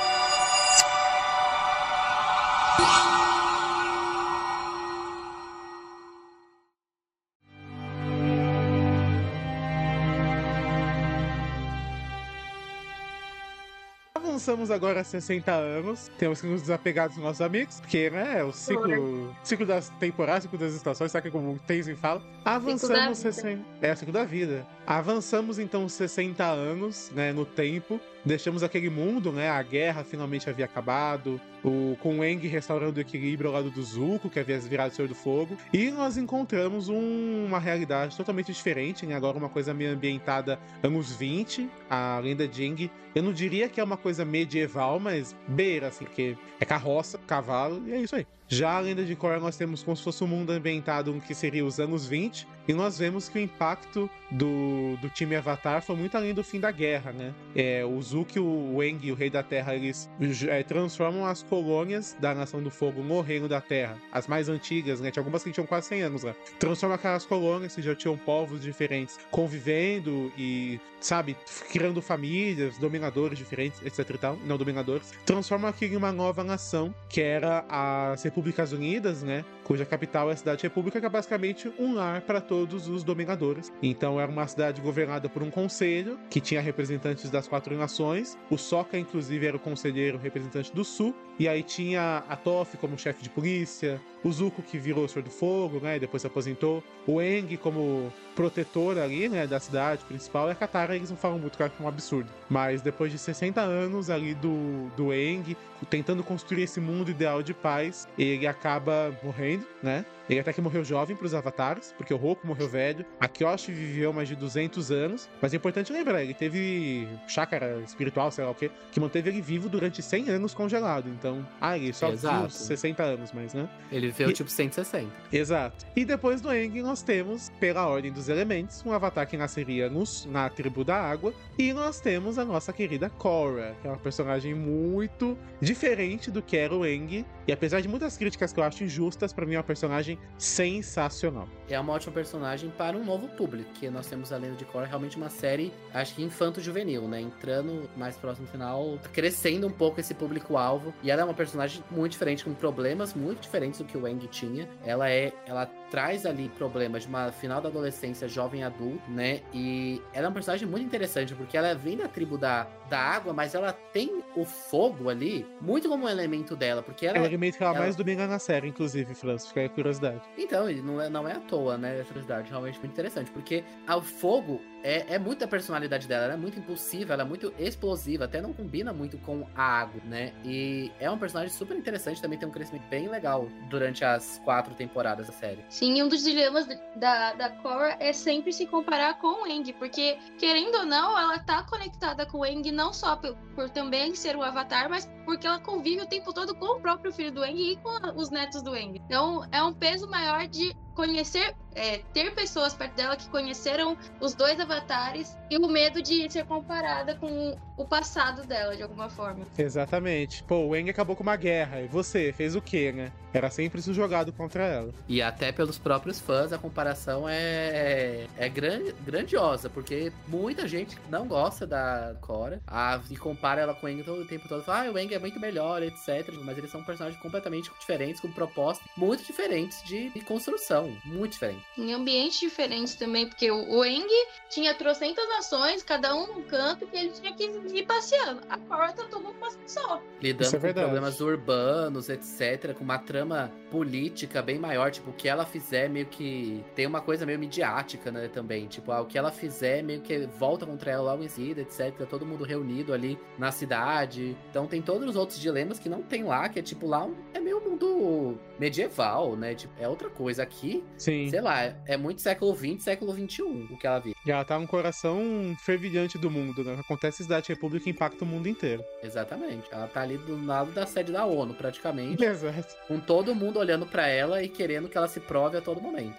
Avançamos agora a 60 anos. Temos que nos desapegar dos nossos amigos, porque, né, o ciclo, ciclo das temporadas, ciclo das estações, sabe como o Tenzin fala? Avançamos vida. 60. É, o ciclo da vida. Avançamos então 60 anos, né, no tempo. Deixamos aquele mundo, né? A guerra finalmente havia acabado. O, com o Eng restaurando o equilíbrio ao lado do Zuko, que havia virado Senhor do Fogo. E nós encontramos um- uma realidade totalmente diferente, né? Agora uma coisa meio ambientada anos 20, a lenda de Aang. Eu não diria que é uma coisa medieval, mas beira, assim, porque é carroça, cavalo, e é isso aí. Já a lenda de Korra nós temos como se fosse um mundo ambientado que seria os anos 20, e nós vemos que o impacto do, do time Avatar foi muito além do fim da guerra, né? É, o Zuki, o Eng, o Rei da Terra, eles é, transformam as colônias da Nação do Fogo no Reino da Terra, as mais antigas, né? Tinha algumas que tinham quase 100 anos lá. Transforma aquelas colônias que já tinham povos diferentes convivendo e, sabe, criando famílias, dominadores diferentes, etc e tal, não dominadores. Transforma aquilo em uma nova nação, que era as Repúblicas Unidas, né? Cuja capital é a Cidade República, que é basicamente um lar para todos os dominadores. Então era uma cidade governada por um conselho, que tinha representantes das quatro nações. O Sokka, inclusive, era o conselheiro representante do Sul. E aí tinha a Toph como chefe de polícia, o Zuko que virou o Senhor do Fogo, né? E depois se aposentou. O Eng como protetor ali, né? Da cidade principal. E a Katara, eles não falam muito, claro que é um absurdo. Mas depois de 60 anos ali do, do Eng, tentando construir esse mundo ideal de paz, ele acaba morrendo, né? Ele até que morreu jovem pros avatares, porque o Roku morreu velho. A Kyoshi viveu mais de 200 anos. Mas é importante lembrar, ele teve chácara espiritual, sei lá o quê, que manteve ele vivo durante 100 anos congelado. Então, ah, ele só Exato. viu 60 anos, mas, né? Ele veio E- tipo 160. Exato. E depois do Aang, nós temos, pela ordem dos elementos, um avatar que nasceria nos, na tribo da água. E nós temos a nossa querida Korra, que é uma personagem muito diferente do que era o Aang. E apesar de muitas críticas que eu acho injustas, pra mim é uma personagem sensacional. É uma ótima personagem para um novo público, que nós temos a Lenda de Korra realmente uma série, acho que infanto-juvenil, né? Entrando mais próximo do final, crescendo um pouco esse público-alvo. E ela é uma personagem muito diferente, com problemas muito diferentes do que o Wang tinha. Ela é. Ela traz ali problemas de uma final da adolescência, jovem adulto, né? E ela é uma personagem muito interessante, porque ela vem da tribo da, da água, mas ela tem o fogo ali muito como um elemento dela, porque ela. É o elemento que ela, ela... mais domina na série, inclusive, Francis, fica aí a curiosidade. Então, não é, não é à toa, né? Essa curiosidade realmente muito interessante, porque o fogo é, é muito a personalidade dela, ela é muito impulsiva, ela é muito explosiva, até não combina muito com a água, né? E é um personagem super interessante, também tem um crescimento bem legal durante as quatro temporadas da série. Sim, um dos dilemas da, da Korra é sempre se comparar com o Eng, porque, querendo ou não, ela tá conectada com o Eng não só por, por também ser o Avatar, mas porque ela convive o tempo todo com o próprio filho do Eng e com os netos do Eng. Então, é um peso maior de conhecer, é, ter pessoas perto dela que conheceram os dois avatares e o medo de ser comparada com o passado dela, de alguma forma. Exatamente. Pô, o Eng acabou com uma guerra. E você, fez o quê, né? Era sempre isso jogado contra ela. E até pelos próprios fãs, a comparação é, é grande, grandiosa, porque muita gente não gosta da Cora a, e compara ela com o Eng todo o tempo todo. Fala, ah, o Eng é muito melhor, etc. Mas eles são personagens completamente diferentes, com propostas muito diferentes de, de construção muito diferente. Em ambientes diferentes também, porque o, Eng tinha trocentas nações, cada um num canto, que ele tinha que ir passeando. A Korra tá todo mundo só. Lidando é com problemas urbanos, etc., com uma trama política bem maior, tipo, o que ela fizer meio que tem uma coisa meio midiática, né, também, tipo, ah, o que ela fizer meio que volta contra ela logo em seguida, etc, todo mundo reunido ali na cidade. Então tem todos os outros dilemas que não tem lá, que é tipo lá é meio mundo medieval, né? Tipo, é outra coisa aqui. Sim. Sei lá, é muito século XX, século XXI o que ela vive. E ela tá no coração fervilhante do mundo, né? Acontece Cidade República impacta o mundo inteiro. Exatamente. Ela tá ali do lado da sede da ONU, praticamente. Exato. Com todo mundo olhando para ela e querendo que ela se prove a todo momento.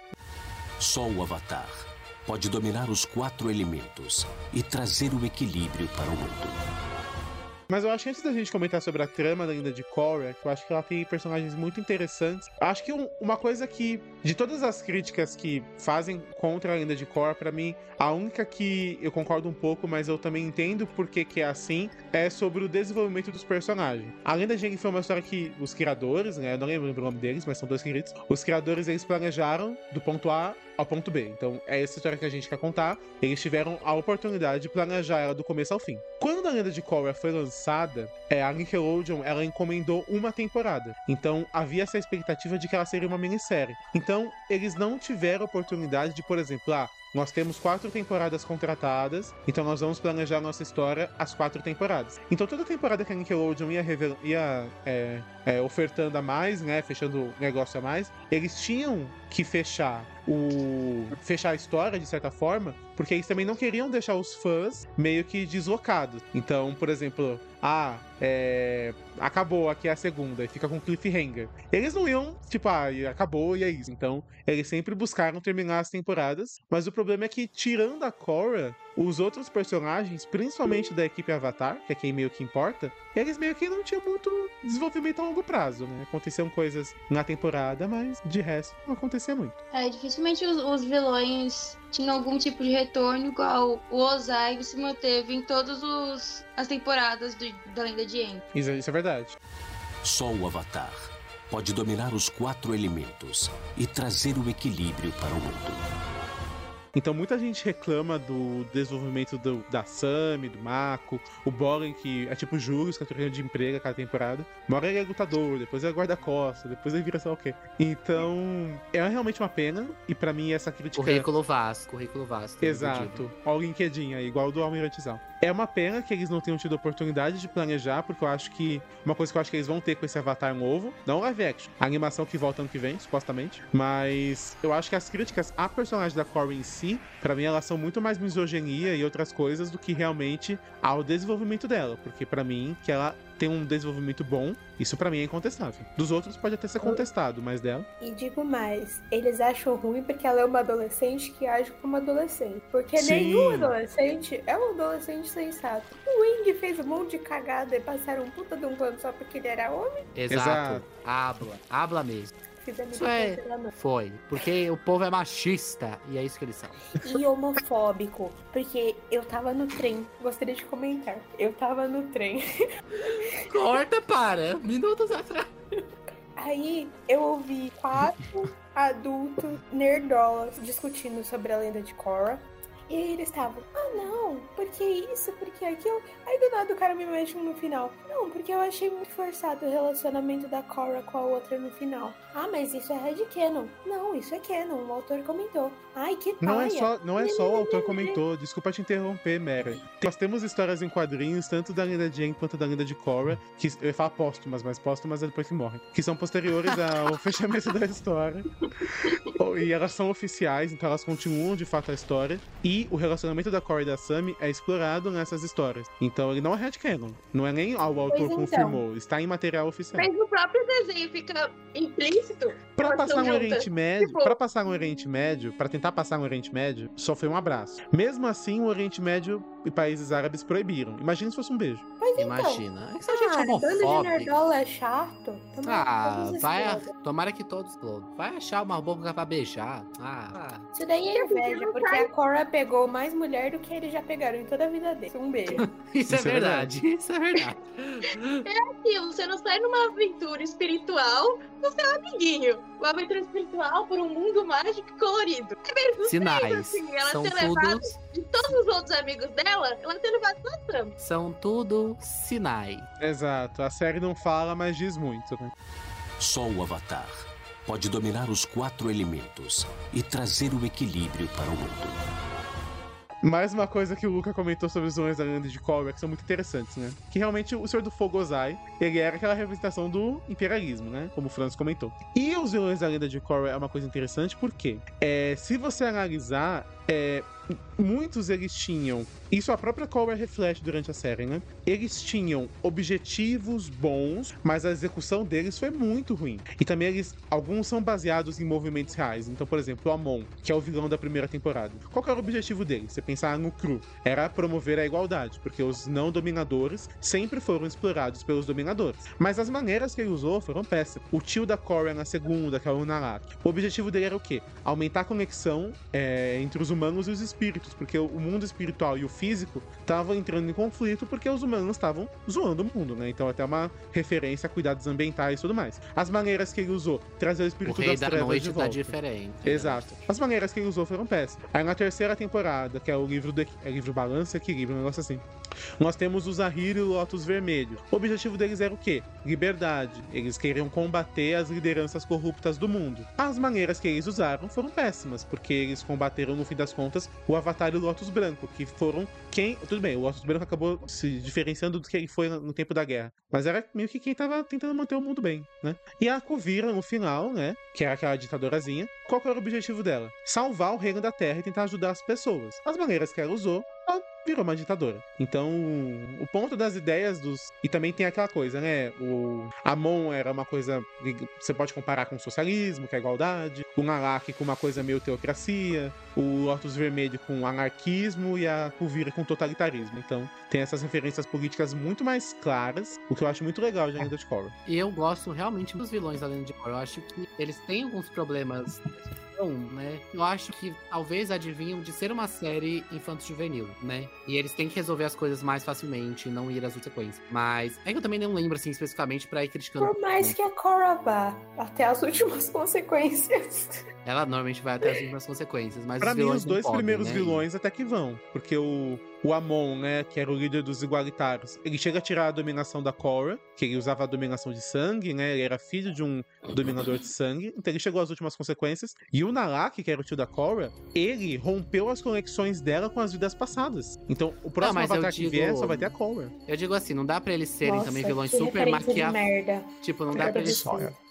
Só o Avatar pode dominar os quatro elementos e trazer o equilíbrio para o mundo. Mas eu acho que antes da gente comentar sobre a trama da Linda de Korra, que eu acho que ela tem personagens muito interessantes. Acho que um, uma coisa que, de todas as críticas que fazem contra a Linda de Korra, para mim, a única que eu concordo um pouco, mas eu também entendo por que, que é assim, é sobre o desenvolvimento dos personagens. A Lenda de Aang foi uma história que os criadores, né, eu não lembro o nome deles, mas são dois queridos, os criadores eles planejaram do ponto A ao ponto B. Então, é essa história que a gente quer contar. Eles tiveram a oportunidade de planejar ela do começo ao fim. Quando a Lenda de Korra foi lançada, é, a Nickelodeon ela encomendou uma temporada. Então, havia essa expectativa de que ela seria uma minissérie. Então, eles não tiveram a oportunidade de, por exemplo, ah, nós temos quatro temporadas contratadas, então nós vamos planejar nossa história as quatro temporadas. Então toda temporada que a Nickelodeon ia, ia é, é, ofertando a mais, né, fechando negócio a mais, eles tinham que fechar o fechar a história de certa forma, porque eles também não queriam deixar os fãs meio que deslocados. Então, por exemplo, ah, é, acabou aqui a segunda e fica com cliffhanger. Eles não iam, tipo, ah, acabou e é isso. Então, eles sempre buscaram terminar as temporadas, mas o problema é que, tirando a Korra, os outros personagens, principalmente da equipe Avatar, que é quem meio que importa, eles meio que não tinham muito desenvolvimento a longo prazo, né? Aconteciam coisas na temporada, mas de resto não acontecia muito. É, dificilmente os, os vilões tinham algum tipo de retorno, igual o Ozai se manteve em todas as temporadas do, da Lenda de Aang. Isso, isso é verdade. Só o Avatar pode dominar os quatro elementos e trazer o equilíbrio para o mundo. Então muita gente reclama do desenvolvimento do, da Sammy, do Mako, o Boren, que é tipo juros, que é trocando de emprego a cada temporada. Uma ele é lutador, depois é guarda-costa, depois ele vira lá o quê. Então, é realmente uma pena, e para mim essa crítica... Currículo vasto, currículo vasto. Exato. Olha o LinkedIn aí, igual do Almirantizal. É uma pena que eles não tenham tido oportunidade de planejar, porque eu acho que... Uma coisa que eu acho que eles vão ter com esse Avatar novo, não live action, a animação que volta ano que vem, supostamente, mas eu acho que as críticas a personagem da Corey em si si, para mim elas são muito mais misoginia e outras coisas do que realmente ao desenvolvimento dela, porque para mim que ela tem um desenvolvimento bom, isso para mim é incontestável. Dos outros pode até ser contestado, mas dela. E digo mais, eles acham ruim porque ela é uma adolescente que age como adolescente. Porque Sim. nenhum adolescente é um adolescente sensato. O Wing fez um monte de cagada e passaram um puta de um plano só porque ele era homem. Exato. Exato. Habla, habla mesmo. Isso é-. Foi. Porque o povo é machista e é isso que eles são. E homofóbico, porque eu tava no trem. Gostaria de comentar. Eu tava no trem. Corta para minutos atrás. Aí eu ouvi quatro adultos nerdolas discutindo sobre a lenda de Korra. E aí eles estavam, ah não, porque isso, porque aquilo. Aí do nada o cara me mexe no final. Não, porque eu achei muito forçado o relacionamento da Korra com a outra no final. Ah, mas isso é headcanon. Não, isso é canon, o autor comentou. Ai, que paia. Não é só, não é só o autor comentou, desculpa te interromper, Mera. Nós temos histórias em quadrinhos, tanto da lenda de Aang quanto da lenda de Korra, que eu ia falar póstumas, mas póstumas é depois que morrem, que são posteriores ao fechamento da história. E elas são oficiais, então elas continuam de fato a história. E o relacionamento da Korra e da Sami é explorado nessas histórias. Então ele não é headcanon. Não é nem ah, o autor então. confirmou, está em material oficial. Mas no próprio desenho fica implícito. Pra passar no. Oriente Médio, Tipo- para passar no Oriente Médio, pra tentar passar no Oriente Médio, só foi um abraço. Mesmo assim, o Oriente Médio e países árabes proibiram. Imagina se fosse um beijo. Mas então, Imagina. Essa gente ah, é bando de homofóbica. nerdola é chato. Tomara Ah, vai. a-. Tomara que todos explodam. Vai achar uma boca pra beijar. Ah, ah. Isso daí é inveja, porque a Korra pegou mais mulher do que eles já pegaram em toda a vida dele. Um beijo. Isso, é Isso é verdade. Isso é verdade. Se você não sai numa aventura espiritual com seu amiguinho. Uma aventura espiritual por um mundo mágico e colorido. É mesmo Sinais. assim, ela São ter levado tudo, de todos os outros amigos dela, ela ter levado só Sam. são tudo sinais. Exato. A série não fala, mas diz muito, né? Só o Avatar pode dominar os quatro elementos e trazer o equilíbrio para o mundo. Mais uma coisa que o Luca comentou sobre os vilões da lenda de Korra, que são muito interessantes, né? Que realmente o Senhor do Fogo Ozai, ele era aquela representação do imperialismo, né? Como o Franz comentou. E os vilões da lenda de Korra é uma coisa interessante porque, é, se você analisar, é, muitos eles tinham. Isso a própria Korra reflete durante a série, né? Eles tinham objetivos bons, mas a execução deles foi muito ruim. E também eles. Alguns são baseados em movimentos reais. Então, por exemplo, o Amon, que é o vilão da primeira temporada. Qual era o objetivo dele? Você pensar no cru. Era promover a igualdade, porque os não dominadores sempre foram explorados pelos dominadores. Mas as maneiras que ele usou foram péssimas. O tio da Korra na segunda, que é o Nalak. O objetivo dele era o quê? Aumentar a conexão é, entre os humanos e os espíritos, porque o mundo espiritual e o físico estavam entrando em conflito porque os humanos estavam zoando o mundo, né? Então até uma referência a cuidados ambientais e tudo mais. As maneiras que ele usou, trazer o O espírito rei das da trevas de noite tá volta. diferente. Exato. As maneiras que ele usou foram péssimas. Aí na terceira temporada, que é o livro do é livro Balança Equilíbrio, um negócio assim. Nós temos o Zahir e o Lotus Vermelho. O objetivo deles era o quê? Liberdade. Eles queriam combater as lideranças corruptas do mundo. As maneiras que eles usaram foram péssimas, porque eles combateram, no fim das contas, o Avatar e o Lotus Branco, que foram quem. Tudo bem, o Lotus Branco acabou se diferenciando do que ele foi no tempo da guerra. Mas era meio que quem tava tentando manter o mundo bem, né? E a Kuvira, no final, né? Que era aquela ditadorazinha, qual era o objetivo dela? Salvar o reino da Terra e tentar ajudar as pessoas. As maneiras que ela usou, ela virou uma ditadora. Então, o ponto das ideias dos. E também tem aquela coisa, né? O Amon era uma coisa. Você pode comparar com o socialismo, que é a igualdade. O Nalak com uma coisa meio teocracia. O Lotus Vermelho com anarquismo. E a Kuvira com totalitarismo. Então, tem essas referências políticas muito mais claras. O que eu acho muito legal de Ainda de Korra. E eu gosto realmente dos vilões da Lenda de Korra. Eu acho que eles têm alguns problemas. Né? Eu acho que talvez adivinham de ser uma série infanto-juvenil, né? E eles têm que resolver as coisas mais facilmente e não ir às sequências. Mas é que eu também não lembro, assim, especificamente pra ir criticando. Por mais que a Korra vá até as últimas consequências. Ela normalmente vai até as últimas consequências, mas Pra os mim, os dois podem, primeiros né? vilões até que vão. Porque o, o Amon, né, que era o líder dos igualitários, ele chega a tirar a dominação da Korra, que ele usava a dominação de sangue, né? Ele era filho de um dominador de sangue. Então ele chegou às últimas consequências. E o Nalak, que era o tio da Korra, ele rompeu as conexões dela com as vidas passadas. Então o próximo eu avatar que digo- vier só vai ter a Korra. Eu digo assim, não dá pra eles serem Nossa, também vilões que super merda. Tipo, não dá pra eles.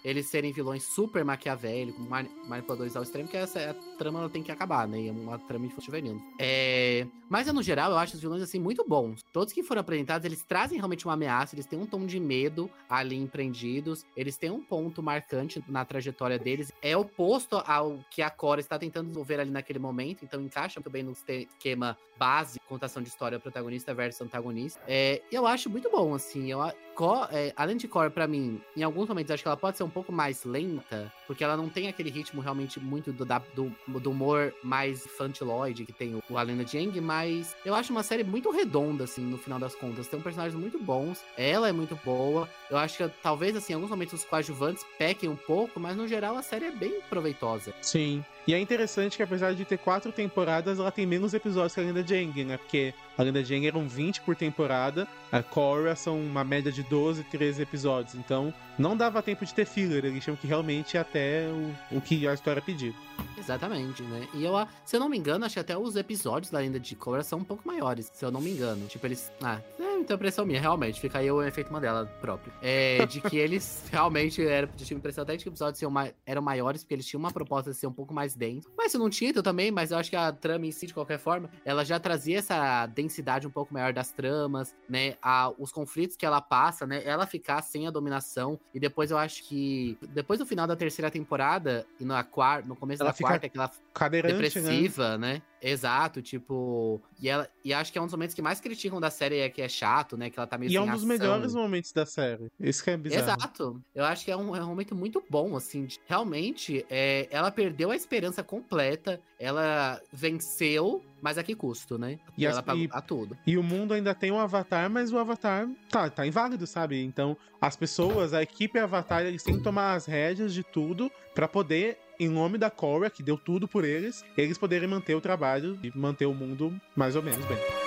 Eles serem vilões super maquiavélicos, mani- manipuladores ao extremo, que essa a trama ela tem que acabar, né? É uma trama infantil juvenil. É... Mas, no geral, eu acho os vilões, assim, muito bons. Todos que foram apresentados, eles trazem realmente uma ameaça, eles têm um tom de medo ali empreendidos, eles têm um ponto marcante na trajetória deles. É oposto ao que a Cora está tentando desenvolver ali naquele momento, então encaixa muito bem no esquema base, contação de história protagonista versus antagonista. É, eu acho muito bom, assim. Eu, a- Co é, além de Core, pra mim, em alguns momentos acho que ela pode ser um pouco mais lenta, porque ela não tem aquele ritmo realmente muito do, da, do, do humor mais infantiloide que tem o, o Alena Jeng, mas eu acho uma série muito redonda, assim, no final das contas. Tem um personagens muito bons, ela é muito boa. Eu acho que talvez, assim, em alguns momentos os coadjuvantes pequem um pouco, mas no geral a série é bem proveitosa. Sim. E é interessante que apesar de ter quatro temporadas, ela tem menos episódios que a Lenda Jeng, né? Porque a Lenda Jeng eram 20 por temporada, a Korra são uma média de 12, 13 episódios. Então não dava tempo de ter filler, eles tinham que realmente ir até o, o que a história pediu. Exatamente, né? E eu, se eu não me engano, acho que até os episódios da Lenda de Korra são um pouco maiores, se eu não me engano. Tipo, eles. Ah, é uma impressão minha, realmente. Fica aí o efeito Mandela próprio. É, de que eles realmente era, eu tive a impressão até de que os episódios eram maiores, porque eles tinham uma proposta de ser um pouco mais denso. Mas se não tinha, então também, mas eu acho que a trama em si, de qualquer forma, ela já trazia essa densidade um pouco maior das tramas, né? A, os conflitos que ela passa, né? Ela ficar sem a dominação. E depois eu acho que. Depois do final da terceira temporada, e na quarta, no começo Ela da quarta, aquela né? depressiva, né? Exato, tipo. E, ela, e acho que é um dos momentos que mais criticam da série é que é chato, né? Que ela tá meio E é um dos ação. melhores momentos da série. Isso que é bizarro. Exato. Eu acho que é um, é um momento muito bom, assim. de- Realmente, é, ela perdeu a esperança completa. Ela venceu, mas a que custo, né? E as- ela pagou e- a tudo. E o mundo ainda tem um avatar, mas o avatar tá, tá inválido, sabe? Então, as pessoas, a equipe Avatar, eles têm que tomar as rédeas de tudo pra poder, em nome da Korra, que deu tudo por eles, eles poderem manter o trabalho e manter o mundo mais ou menos bem.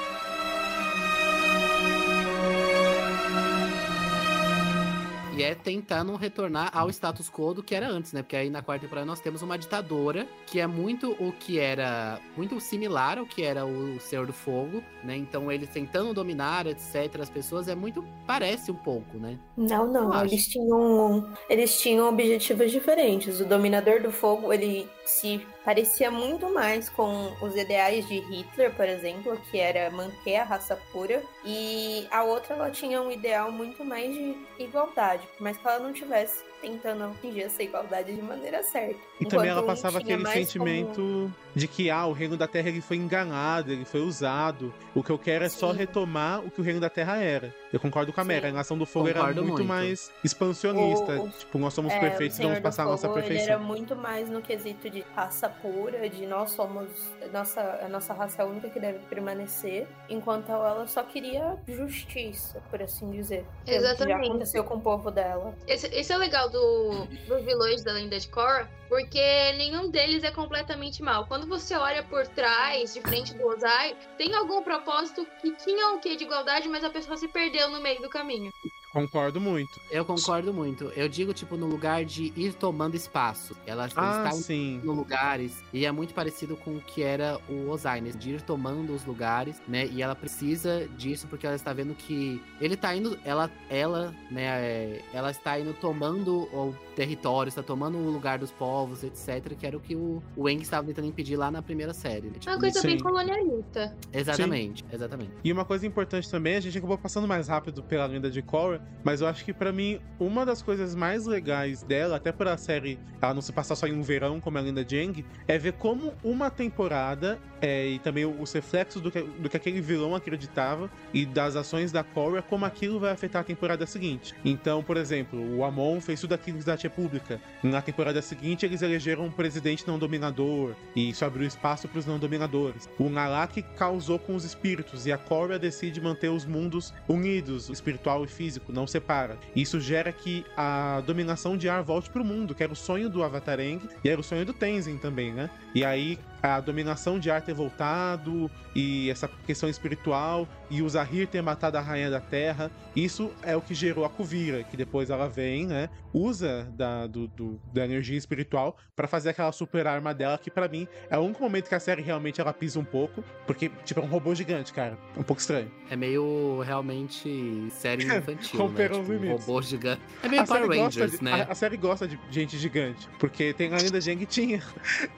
E é tentando retornar ao status quo do que era antes, né? Porque aí na quarta temporada nós temos uma ditadora que é muito o que era. Muito similar ao que era o Senhor do Fogo, né? Então eles tentando dominar, etc., as pessoas, é muito. Parece um pouco, né? Não, não. Eu acho. Eles tinham, eles tinham objetivos diferentes. O Dominador do Fogo, ele se parecia muito mais com os ideais de Hitler, por exemplo, que era manter a raça pura. E a outra, ela tinha um ideal muito mais de igualdade, por mais que ela não tivesse tentando atingir essa igualdade de maneira certa. E também ela passava aquele sentimento como- de que, ah, o Reino da Terra ele foi enganado, ele foi usado. O que eu quero é só Sim. retomar o que o Reino da Terra era. Eu concordo com a Mera. A Nação do Fogo era Concordo muito, muito. mais expansionista. O- o- Tipo, nós somos É, perfeitos, o vamos passar a nossa Fogo, Ele perfeição. era muito mais no quesito de raça pura, de nós somos nossa, a nossa raça é a única que deve permanecer, enquanto ela só queria justiça, por assim dizer. Pelo que Exatamente. já aconteceu com o povo dela. Esse, esse é o legal do, dos vilões da lenda de Korra, porque nenhum deles é completamente mal. Quando você olha por trás, de frente do Ozai, tem algum propósito que tinha um quê de igualdade, mas a pessoa se perdeu no meio do caminho. Concordo muito. Eu concordo muito. Eu digo, tipo, no lugar de ir tomando espaço. Ela Ah, está sim. no lugares e é muito parecido com o que era o Ozai, né? De ir tomando os lugares, né? E ela precisa disso porque ela está vendo que ele tá indo, ela, ela, né? é, Ela está indo tomando o território, está tomando o lugar dos povos, etc. Que era o que o, o Eng estava tentando impedir lá na primeira série. Né? Tipo, uma coisa bem Sim. colonialista. exatamente, exatamente. E uma coisa importante também, a gente acabou passando mais rápido pela lenda de Korra, mas eu acho que pra mim uma das coisas mais legais dela, até por a série ela não se passar só em um verão como a lenda de Aang, é ver como uma temporada é, e também os reflexos do que, do que aquele vilão acreditava e das ações da Korra, como aquilo vai afetar a temporada seguinte. Então, por exemplo, o Amon fez tudo aquilo da República. Na temporada seguinte, eles elegeram um presidente não dominador e isso abriu espaço para os não dominadores. O Nalak causou com os espíritos e a Korra decide manter os mundos unidos, espiritual e físico, não separa. Isso gera que a dominação de ar volte pro mundo, que era o sonho do Avatar Aang e era o sonho do Tenzin também, né? E aí a dominação de ar ter voltado e essa questão espiritual e o Zahir ter matado a rainha da terra, isso é o que gerou a Kuvira, que depois ela vem, né? Usa da, do, do- da energia espiritual pra fazer aquela super arma dela, que pra mim é o único momento que a série realmente ela pisa um pouco, porque, tipo, é um robô gigante, cara. É um pouco estranho. É meio realmente série infantil, né? Romperam os Tipo, um robô gigante. É meio a, Power Rangers, de, né? a, a série gosta de gente gigante, porque tem ainda Jeng tinha.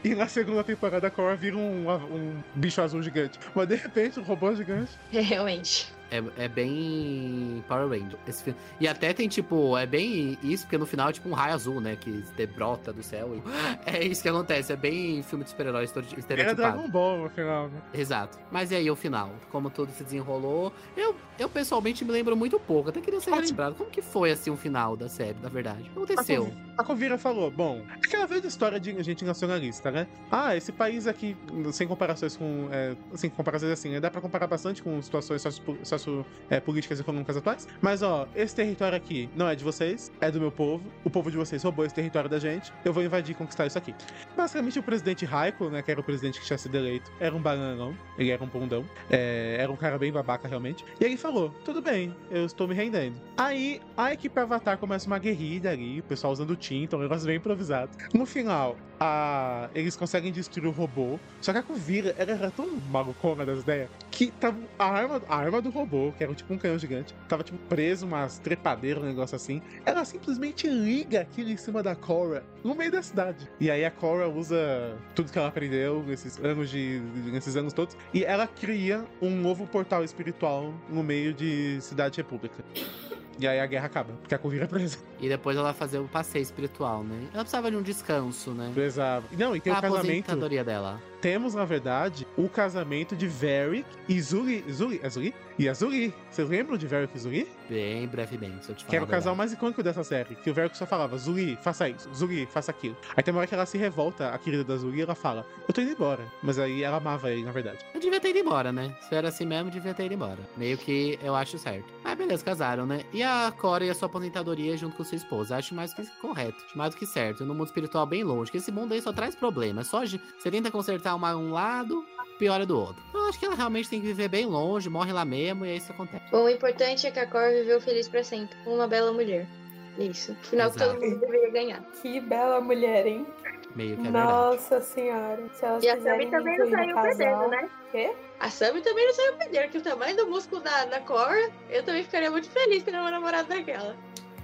E na segunda temporada a Korra vira um, um bicho azul gigante. Mas de repente, um robô gigante. Realmente. É, é bem Power Ranger. Esse. E até tem, tipo, é bem isso, porque no final é tipo um raio azul, né? Que debrota do céu. E... É isso que acontece. É bem filme de super-heróis Era estereotipado. Dragon Ball no final, né? Exato. Mas e aí o final? Como tudo se desenrolou? Eu, eu pessoalmente me lembro muito pouco. Até queria ser Ótimo. lembrado. Como que foi assim o final da série, na verdade? O que aconteceu? A Covira falou, bom, aquela velha história de gente nacionalista, né? Ah, esse país aqui, sem comparações com. É, sem comparações assim, né? dá pra comparar bastante com situações sociopolíticas socio, é, políticas econômicas atuais. Mas, ó, esse território aqui não é de vocês, é do meu povo. O povo de vocês roubou esse território da gente. Eu vou invadir e conquistar isso aqui. Basicamente, o presidente Raiko, né, que era o presidente que tinha sido eleito, era um bananão. Ele era um bundão. É, era um cara bem babaca, realmente. E ele falou: tudo bem, eu estou me rendendo. Aí, a equipe Avatar começa uma guerrilha ali, o pessoal usando tinta, um negócio bem improvisado. No final, a... eles conseguem destruir o robô. Só que a Kuvira, ela era tão malucona das ideias que tava a arma, a arma do robô, que era tipo um canhão gigante, tava tipo preso umas trepadeiras, um negócio assim. Ela simplesmente liga aquilo em cima da Korra no meio da cidade. E aí a Korra usa tudo que ela aprendeu nesses anos de nesses anos todos e ela cria um novo portal espiritual no meio de Cidade República. E aí a guerra acaba, porque a Kuvira é presa. E depois ela fazer o passeio espiritual, né? Ela precisava de um descanso, né? Presa. Não, e tem a o casamento. aposentadoria dela. Temos, na verdade, o casamento de Varric e Zuri. Zuri? É Zuri? E a Zuri. Vocês lembram de Varric e Zuri? Bem brevemente, se eu te falar. Que era o a casal mais icônico dessa série. Que o Varric só falava, Zuri, faça isso. Zuri, faça aquilo. Aí tem uma hora que ela se revolta, a querida da Zuri, e ela fala, eu tô indo embora. Mas aí ela amava ele, na verdade. Eu devia ter ido embora, né? Se era assim mesmo, devia ter ido embora. Meio que eu acho certo. Mas beleza, casaram, né? E a Cora e a sua aposentadoria junto com sua esposa. Acho mais que correto. Acho mais do que certo. No mundo espiritual bem longe. Que esse mundo aí só traz problemas. Só de- você tenta consertar uma, um lado, piora do outro. Eu acho que ela realmente tem que viver bem longe, morre lá mesmo e é isso que acontece. Bom, o importante é que a Cor viveu feliz pra sempre, com uma bela mulher. Isso. Final que todo mundo deveria ganhar. Que bela mulher, hein? Meio que é verdade. Nossa senhora. Se elas E a Sammy também não saiu casal... perdendo, né? Quê? A Sammy também não saiu perdendo, que o tamanho do músculo da, da Cor, eu também ficaria muito feliz tendo uma namorada daquela.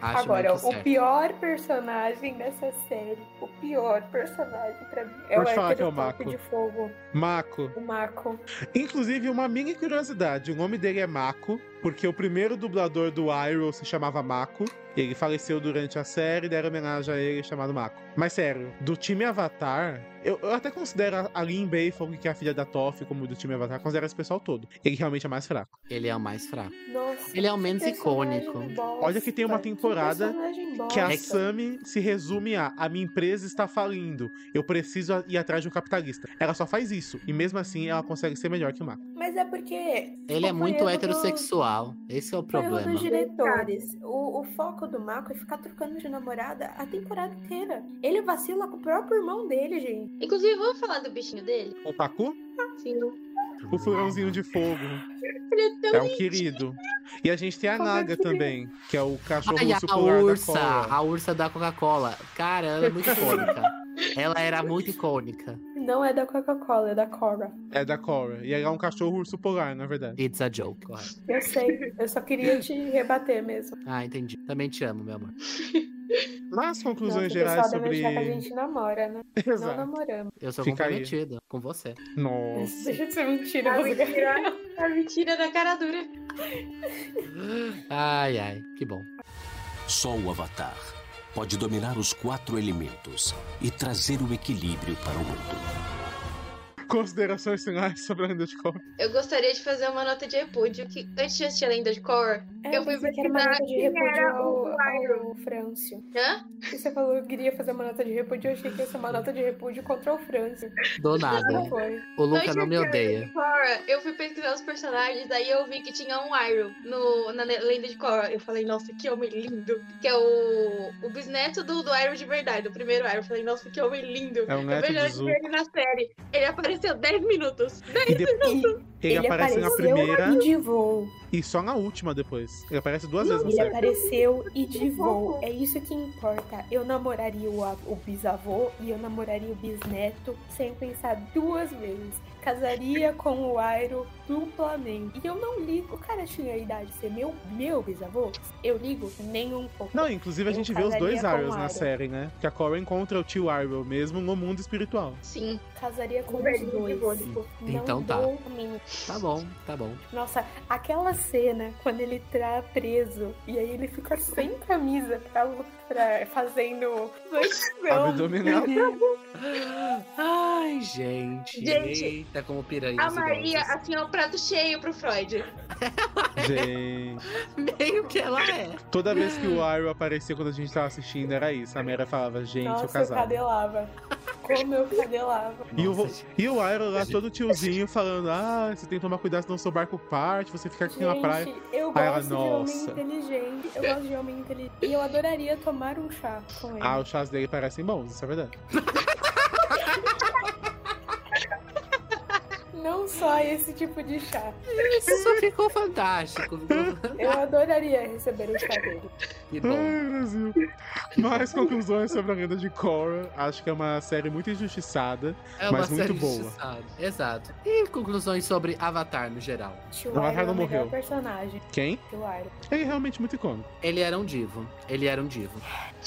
Acho Agora, o certo. pior personagem dessa série, o pior personagem pra mim é Pode o falar que é o Mako. de fogo, Mako. o Mako. Inclusive, uma mini curiosidade: o nome dele é Mako, porque o primeiro dublador do Iroh se chamava Mako. Ele faleceu durante a série, deram homenagem a ele chamado Mako. Mas sério, do time Avatar, eu, eu até considero a Lin Beifong, que é a filha da Toph, como do time Avatar, considero esse pessoal todo. Ele realmente é mais fraco. Ele é o mais fraco. Nossa, Ele é o menos que icônico. bosta, Olha que tem uma que temporada personagem Que a bosta. Sammy se resume a: a minha empresa está falindo, eu preciso ir atrás de um capitalista. Ela só faz isso, e mesmo assim ela consegue ser melhor que o Mako. Mas é porque. Ele é muito do- Esse é o erro problema. dos diretores. O, o foco do Mako é ficar trocando de namorada a temporada inteira. Ele vacila com o próprio irmão dele, gente. Inclusive, vamos falar do bichinho dele? O Pacu, Sim. o furãozinho de fogo, Ele é tão é um querido. E a gente tem a Como é Naga que também, que é o cachorro Ai, urso a polar ursa, da Cora. a ursa da Coca-Cola. Cara, ela é muito icônica. ela era muito icônica. Não é da Coca-Cola, é da Cora. É da Cora. E ela é um cachorro urso polar, na verdade. It's a joke, correto. Eu sei, eu só queria te rebater mesmo. Ah, entendi. Também te amo, meu amor. Nas conclusões Nossa, gerais sobre. achar que a gente namora, né? Não Exato. namoramos. Eu sou Fica aí. comprometido com você. Nossa. Deixa de ser mentira, A você mentira, a mentira da cara dura. Ai, ai, que bom. Só o Avatar pode dominar os quatro elementos e trazer o equilíbrio para o mundo. Considerações finais sobre a lenda de Cora. Eu gostaria de fazer uma nota de repúdio que antes de assistir a Lenda de Korra, É, Eu fui quer uma pesquisar nota de repúdio era ao, ao Frâncio. hã? E você falou que queria fazer uma nota de repúdio, eu achei que ia ser uma nota de repúdio contra o Frâncio. Do nada. Não foi. O Luca não me odeia. de Korra, eu fui pesquisar os personagens, daí eu vi que tinha um Iroh no, na Lenda de Korra. Eu falei, nossa, que homem lindo. Que é o, o bisneto do, do Iroh de verdade, do primeiro Iroh. Eu falei, nossa, que homem lindo. É o eu neto vejo do ele na série. Ele apareceu 10 minutos. E depois ele, aparece na apareceu primeira e de voo. e só na última depois. Ele aparece duas vezes na Ele série. apareceu e de voo. É isso que importa. Eu namoraria o, o bisavô e eu namoraria o bisneto sem pensar duas vezes. Casaria com o Airo duplamente. E eu não ligo. O cara tinha a idade de ser meu, meu bisavô. Eu ligo nem um pouco. Não, inclusive a Eu gente vê os dois Arrows na série, né? Que a Cora encontra o tio Arrow mesmo no mundo espiritual. Sim. Casaria com os dois. Tipo, Então não tá. mínima. Tá bom, tá bom. Nossa, aquela cena quando ele tá preso e aí ele fica sem camisa pra, pra fazendo. Abdominal. Ai, gente. Gente, Eita, como piranha. A Maria, assim, é um prato cheio pro Freud. Gente. Meio que ela é. Toda vez que o Arrow aparecia quando a gente tava assistindo, era isso. A Mera falava, gente, Nossa, o eu casal. cadelava. Como eu cadelava. E o, Nossa, e o Arrow lá, todo tiozinho, falando: Ah, você tem que tomar cuidado, senão seu barco parte, você fica aqui na praia. Gente, eu Aí ela, gosto de homem "Nossa." inteligente. Eu gosto de homem inteligente. E eu adoraria tomar um chá com ele. Ah, os chás dele parecem bons, isso é verdade. Não só esse tipo de chá. Isso ficou fantástico. Eu adoraria receber o chá dele. Que bom. Ai, Brasil. Mais conclusões sobre a lenda de Korra. Acho que é uma série muito injustiçada. É uma Mas muito série boa. injustiçada. Exato. E conclusões sobre Avatar no geral. Iroh Avatar é não o melhor morreu. personagem. Quem? Iroh. Ele é realmente muito icônico. Ele era um divo. Ele era um divo.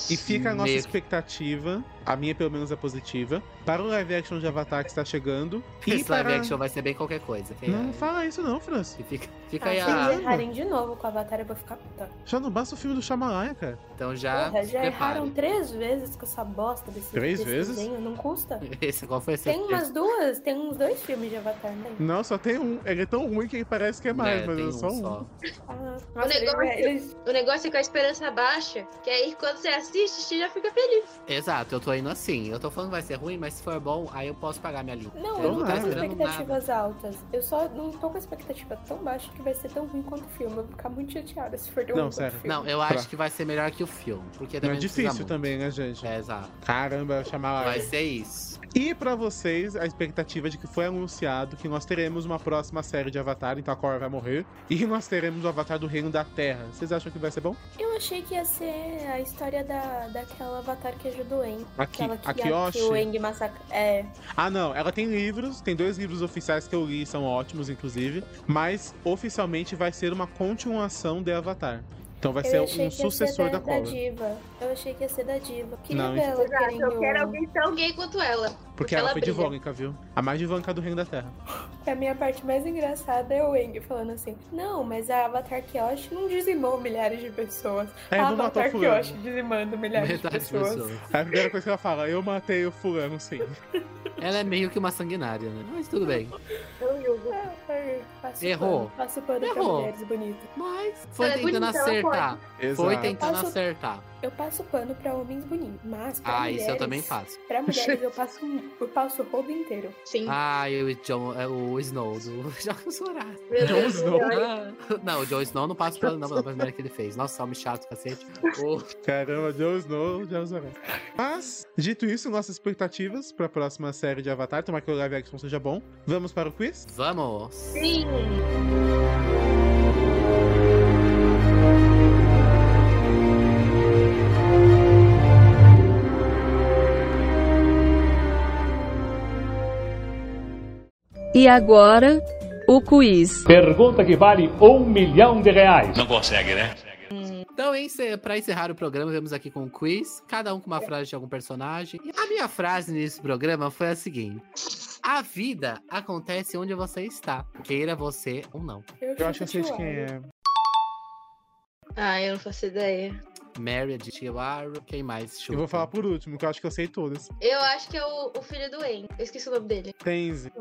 E fica a nossa Meio- expectativa, a minha pelo menos é positiva, para o live action de Avatar que está chegando. E Esse para... live action vai ser bem qualquer coisa. Não é? fala isso não, França. E Fica, fica Ah, aí se eles a... errarem de novo com o Avatar, eu vou ficar puta. Já não basta o filme do Shyamalan, cara. Então já. Porra, já prepare. erraram três vezes com essa bosta desse, Três desse vezes? desenho, não custa? Esse, qual foi esse? Tem umas duas, tem uns dois filmes de Avatar, né? Não, só tem um. Ele é tão ruim que parece que é mais, É, mas é um só um. só. Ah, O nossa, negócio- eles- O negócio é com a esperança baixa, que aí quando você assiste, você já fica feliz. Exato, eu tô indo assim. Eu tô falando que vai ser ruim, mas se for bom, aí eu posso pagar minha língua. Não, Eu eu não não tô com esperando nada. expectativas altas. Eu só não tô com expectativa tão baixa que vai ser tão ruim quanto o filme. Eu vou ficar muito chateada se for tão Não, ruim sério. filme. Não, eu Pra- acho que vai ser melhor que o filme. Porque Não também é precisa difícil muito. também, né, gente? É, exato. Caramba, chamar Vai ser isso. E pra vocês, a expectativa de que foi anunciado que nós teremos uma próxima série de Avatar, então a Korra vai morrer. E nós teremos o Avatar do Reino da Terra. Vocês acham que vai ser bom? Eu achei que ia ser a história da, daquela avatar que ajudou o Aang. Aqui, Aquela que, a a, que o Aang massacra. É, Ah, não. Ela tem livros, tem dois livros oficiais que eu li, são ótimos, inclusive. Mas oficialmente vai ser uma continuação de Avatar. Então vai eu ser um sucessor ser da, da Korra. Diva. Eu achei que ia ser da Diva. Queria Não, ver ela Exato, eu quero alguém tão gay quanto ela. Porque ela foi brilha. divônica, viu? A mais divônica do Reino da Terra. A minha parte mais engraçada é o Aang falando assim: Não, mas a Avatar Kyoshi não dizimou milhares de pessoas. É, a Avatar. Kyoshi dizimando milhares Metade de pessoas. pessoas. É a primeira coisa que ela fala, eu matei o fulano, sim. Ela é meio que uma sanguinária, né? Mas tudo bem. Passo Errou. Pano, passo pano Errou. mulheres bonitas. Mas foi Ela é tentando bonita, ela acertar. Foi tentando acertar. Eu passo pano pra homens bonitos. Mas pra Ah, mulheres. isso eu também faço. Pra mulheres eu passo, eu passo o rodo inteiro. Sim. Ah, e o John, é o Snow do Jogos. Meu Jon Deus, Snow. Não, o Jon Snow não passa pano, não, não, mas que ele fez. Nossa, homem chato, cacete. O- Caramba, Deus não, Deus não. Mas, dito isso, nossas expectativas pra próxima série de Avatar, tomara que o live action seja bom. Vamos para o quiz? Vamos! Sim. E agora, o quiz. Pergunta que vale um milhão de reais. Não consegue, né? Então, pra encerrar o programa, vamos aqui com um quiz, cada um com uma frase de algum personagem. E a minha frase nesse programa foi a seguinte: A vida acontece onde você está, queira você ou não. Eu acho que eu sei de quem é. Ah, eu não faço ideia. Mary de Chihuahua, quem mais? Eu vou Chuta. falar por último, que eu acho que eu sei todas. Eu acho que é o, o filho do Wayne. Eu esqueci o nome dele. Tenzi.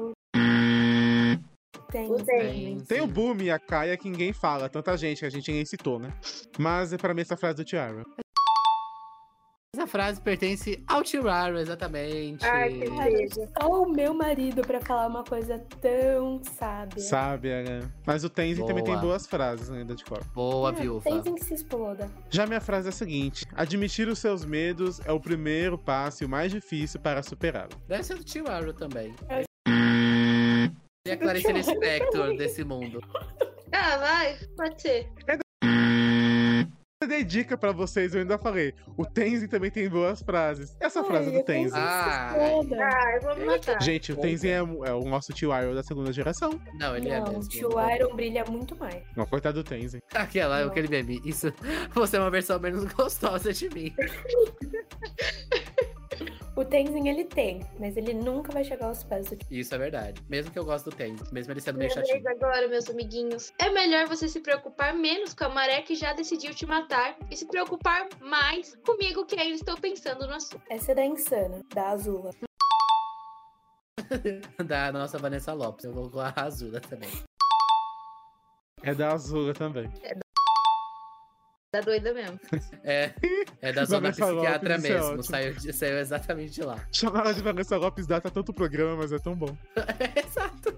Tem. O Damon. Sim, Tem o. Boom e a Kaia que ninguém fala, tanta gente que a gente nem citou, né? Mas é pra mim essa frase do Tiara. Essa frase pertence ao Chihuahua, exatamente. Ai, que beleza. Só o meu marido pra falar uma coisa tão sábia. Sabe, né? Mas o Tenzi também tem Boa. boas frases ainda de cor. Boa, Ah, viúva. Tem que se exploda. Já minha frase é a seguinte: admitir os seus medos é o primeiro passo e o mais difícil para superá-los. Deve ser do Chihuahua também. É. E a Clarice Lispector desse mundo. Ah, vai. Pode ser. The E dica pra vocês, eu ainda falei, o Tenzin também tem boas frases. Essa Ai, frase do eu Tenzin. Ah, Ah, eu vou me matar. Gente, o Tenzin é, o- é o nosso tio Iroh da segunda geração. não, ele é não, mesmo. tio Iron brilha muito mais. Não, coitado do Tenzin. Aquela, é Não. aquele meme. Isso, você é uma versão menos gostosa de mim. O Tenzin ele tem, mas ele nunca vai chegar aos pés do. Isso é verdade. Mesmo que eu gosto do Tenzo, mesmo ele sendo meio Minha chatinho. agora, meus amiguinhos. É melhor você se preocupar menos com a maré que já decidiu te matar e se preocupar mais comigo que ainda estou pensando no assunto. Essa é da Insana, da Azula. Da nossa Vanessa Lopes. Eu vou com a Azula também. É da Azula também. Tá doida mesmo. É, é da zona Vanessa psiquiatra Lopes, é mesmo. ótimo. Saiu, de- saiu exatamente de lá. Chamar ela de Vanessa Lopes data tanto programa, mas é tão bom. Exato.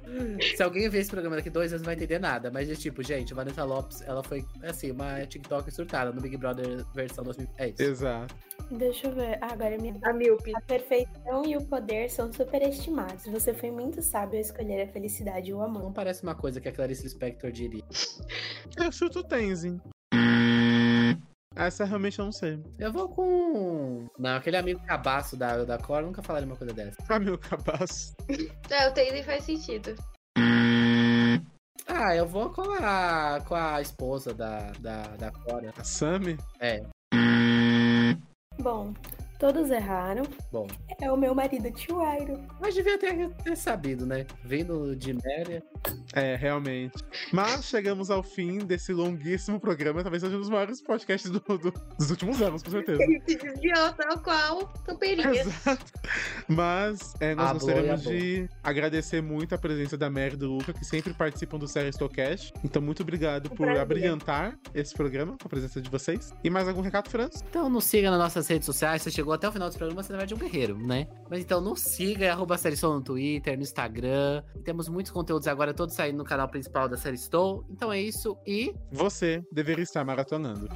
Se alguém ver esse programa daqui dois anos, não vai entender nada. Mas é tipo, gente, Vanessa Lopes, ela foi, assim, uma TikTok surtada no Big Brother versão 2000. É isso. Exato. Deixa eu ver. Ah, agora me. A míope. A perfeição e o poder são superestimados. Você foi muito sábio ao escolher a felicidade e o amor. Não parece uma coisa que a Clarice Lispector diria. Eu chuto o Tenzin. Essa realmente eu não sei. Eu vou com. Não, aquele amigo cabaço da, da Cora nunca falaria uma coisa dessa. Ah, meu cabaço. É, o Taylor faz sentido. Ah, eu vou com a, com a esposa da, da, da Cora. A Sammy? É, Bom, todos erraram. bom. É o meu marido, tio Iron. Mas devia ter, ter sabido, né? Vindo de Méria. É, realmente. Mas chegamos ao fim desse longuíssimo programa. Talvez seja um dos maiores podcasts do- do- dos últimos anos, com certeza. Ele se desviou tal qual Campeirinha. Exato. Mas é, nós A gostaríamos boa de agradecer muito a presença da Mary e do Luca, que sempre participam do Série Stocast. Então, muito obrigado por prazer. abrilhantar esse programa com a presença de vocês. E mais algum recado, Franz? Então nos siga nas nossas redes sociais. Você chegou até o final desse programa, você na verdade é um guerreiro, né? Mas então nos siga, é arroba Série Soul no Twitter, no Instagram. Temos muitos conteúdos agora, todos saindo no canal principal da Série Stone. Então é isso e Você deveria estar maratonando.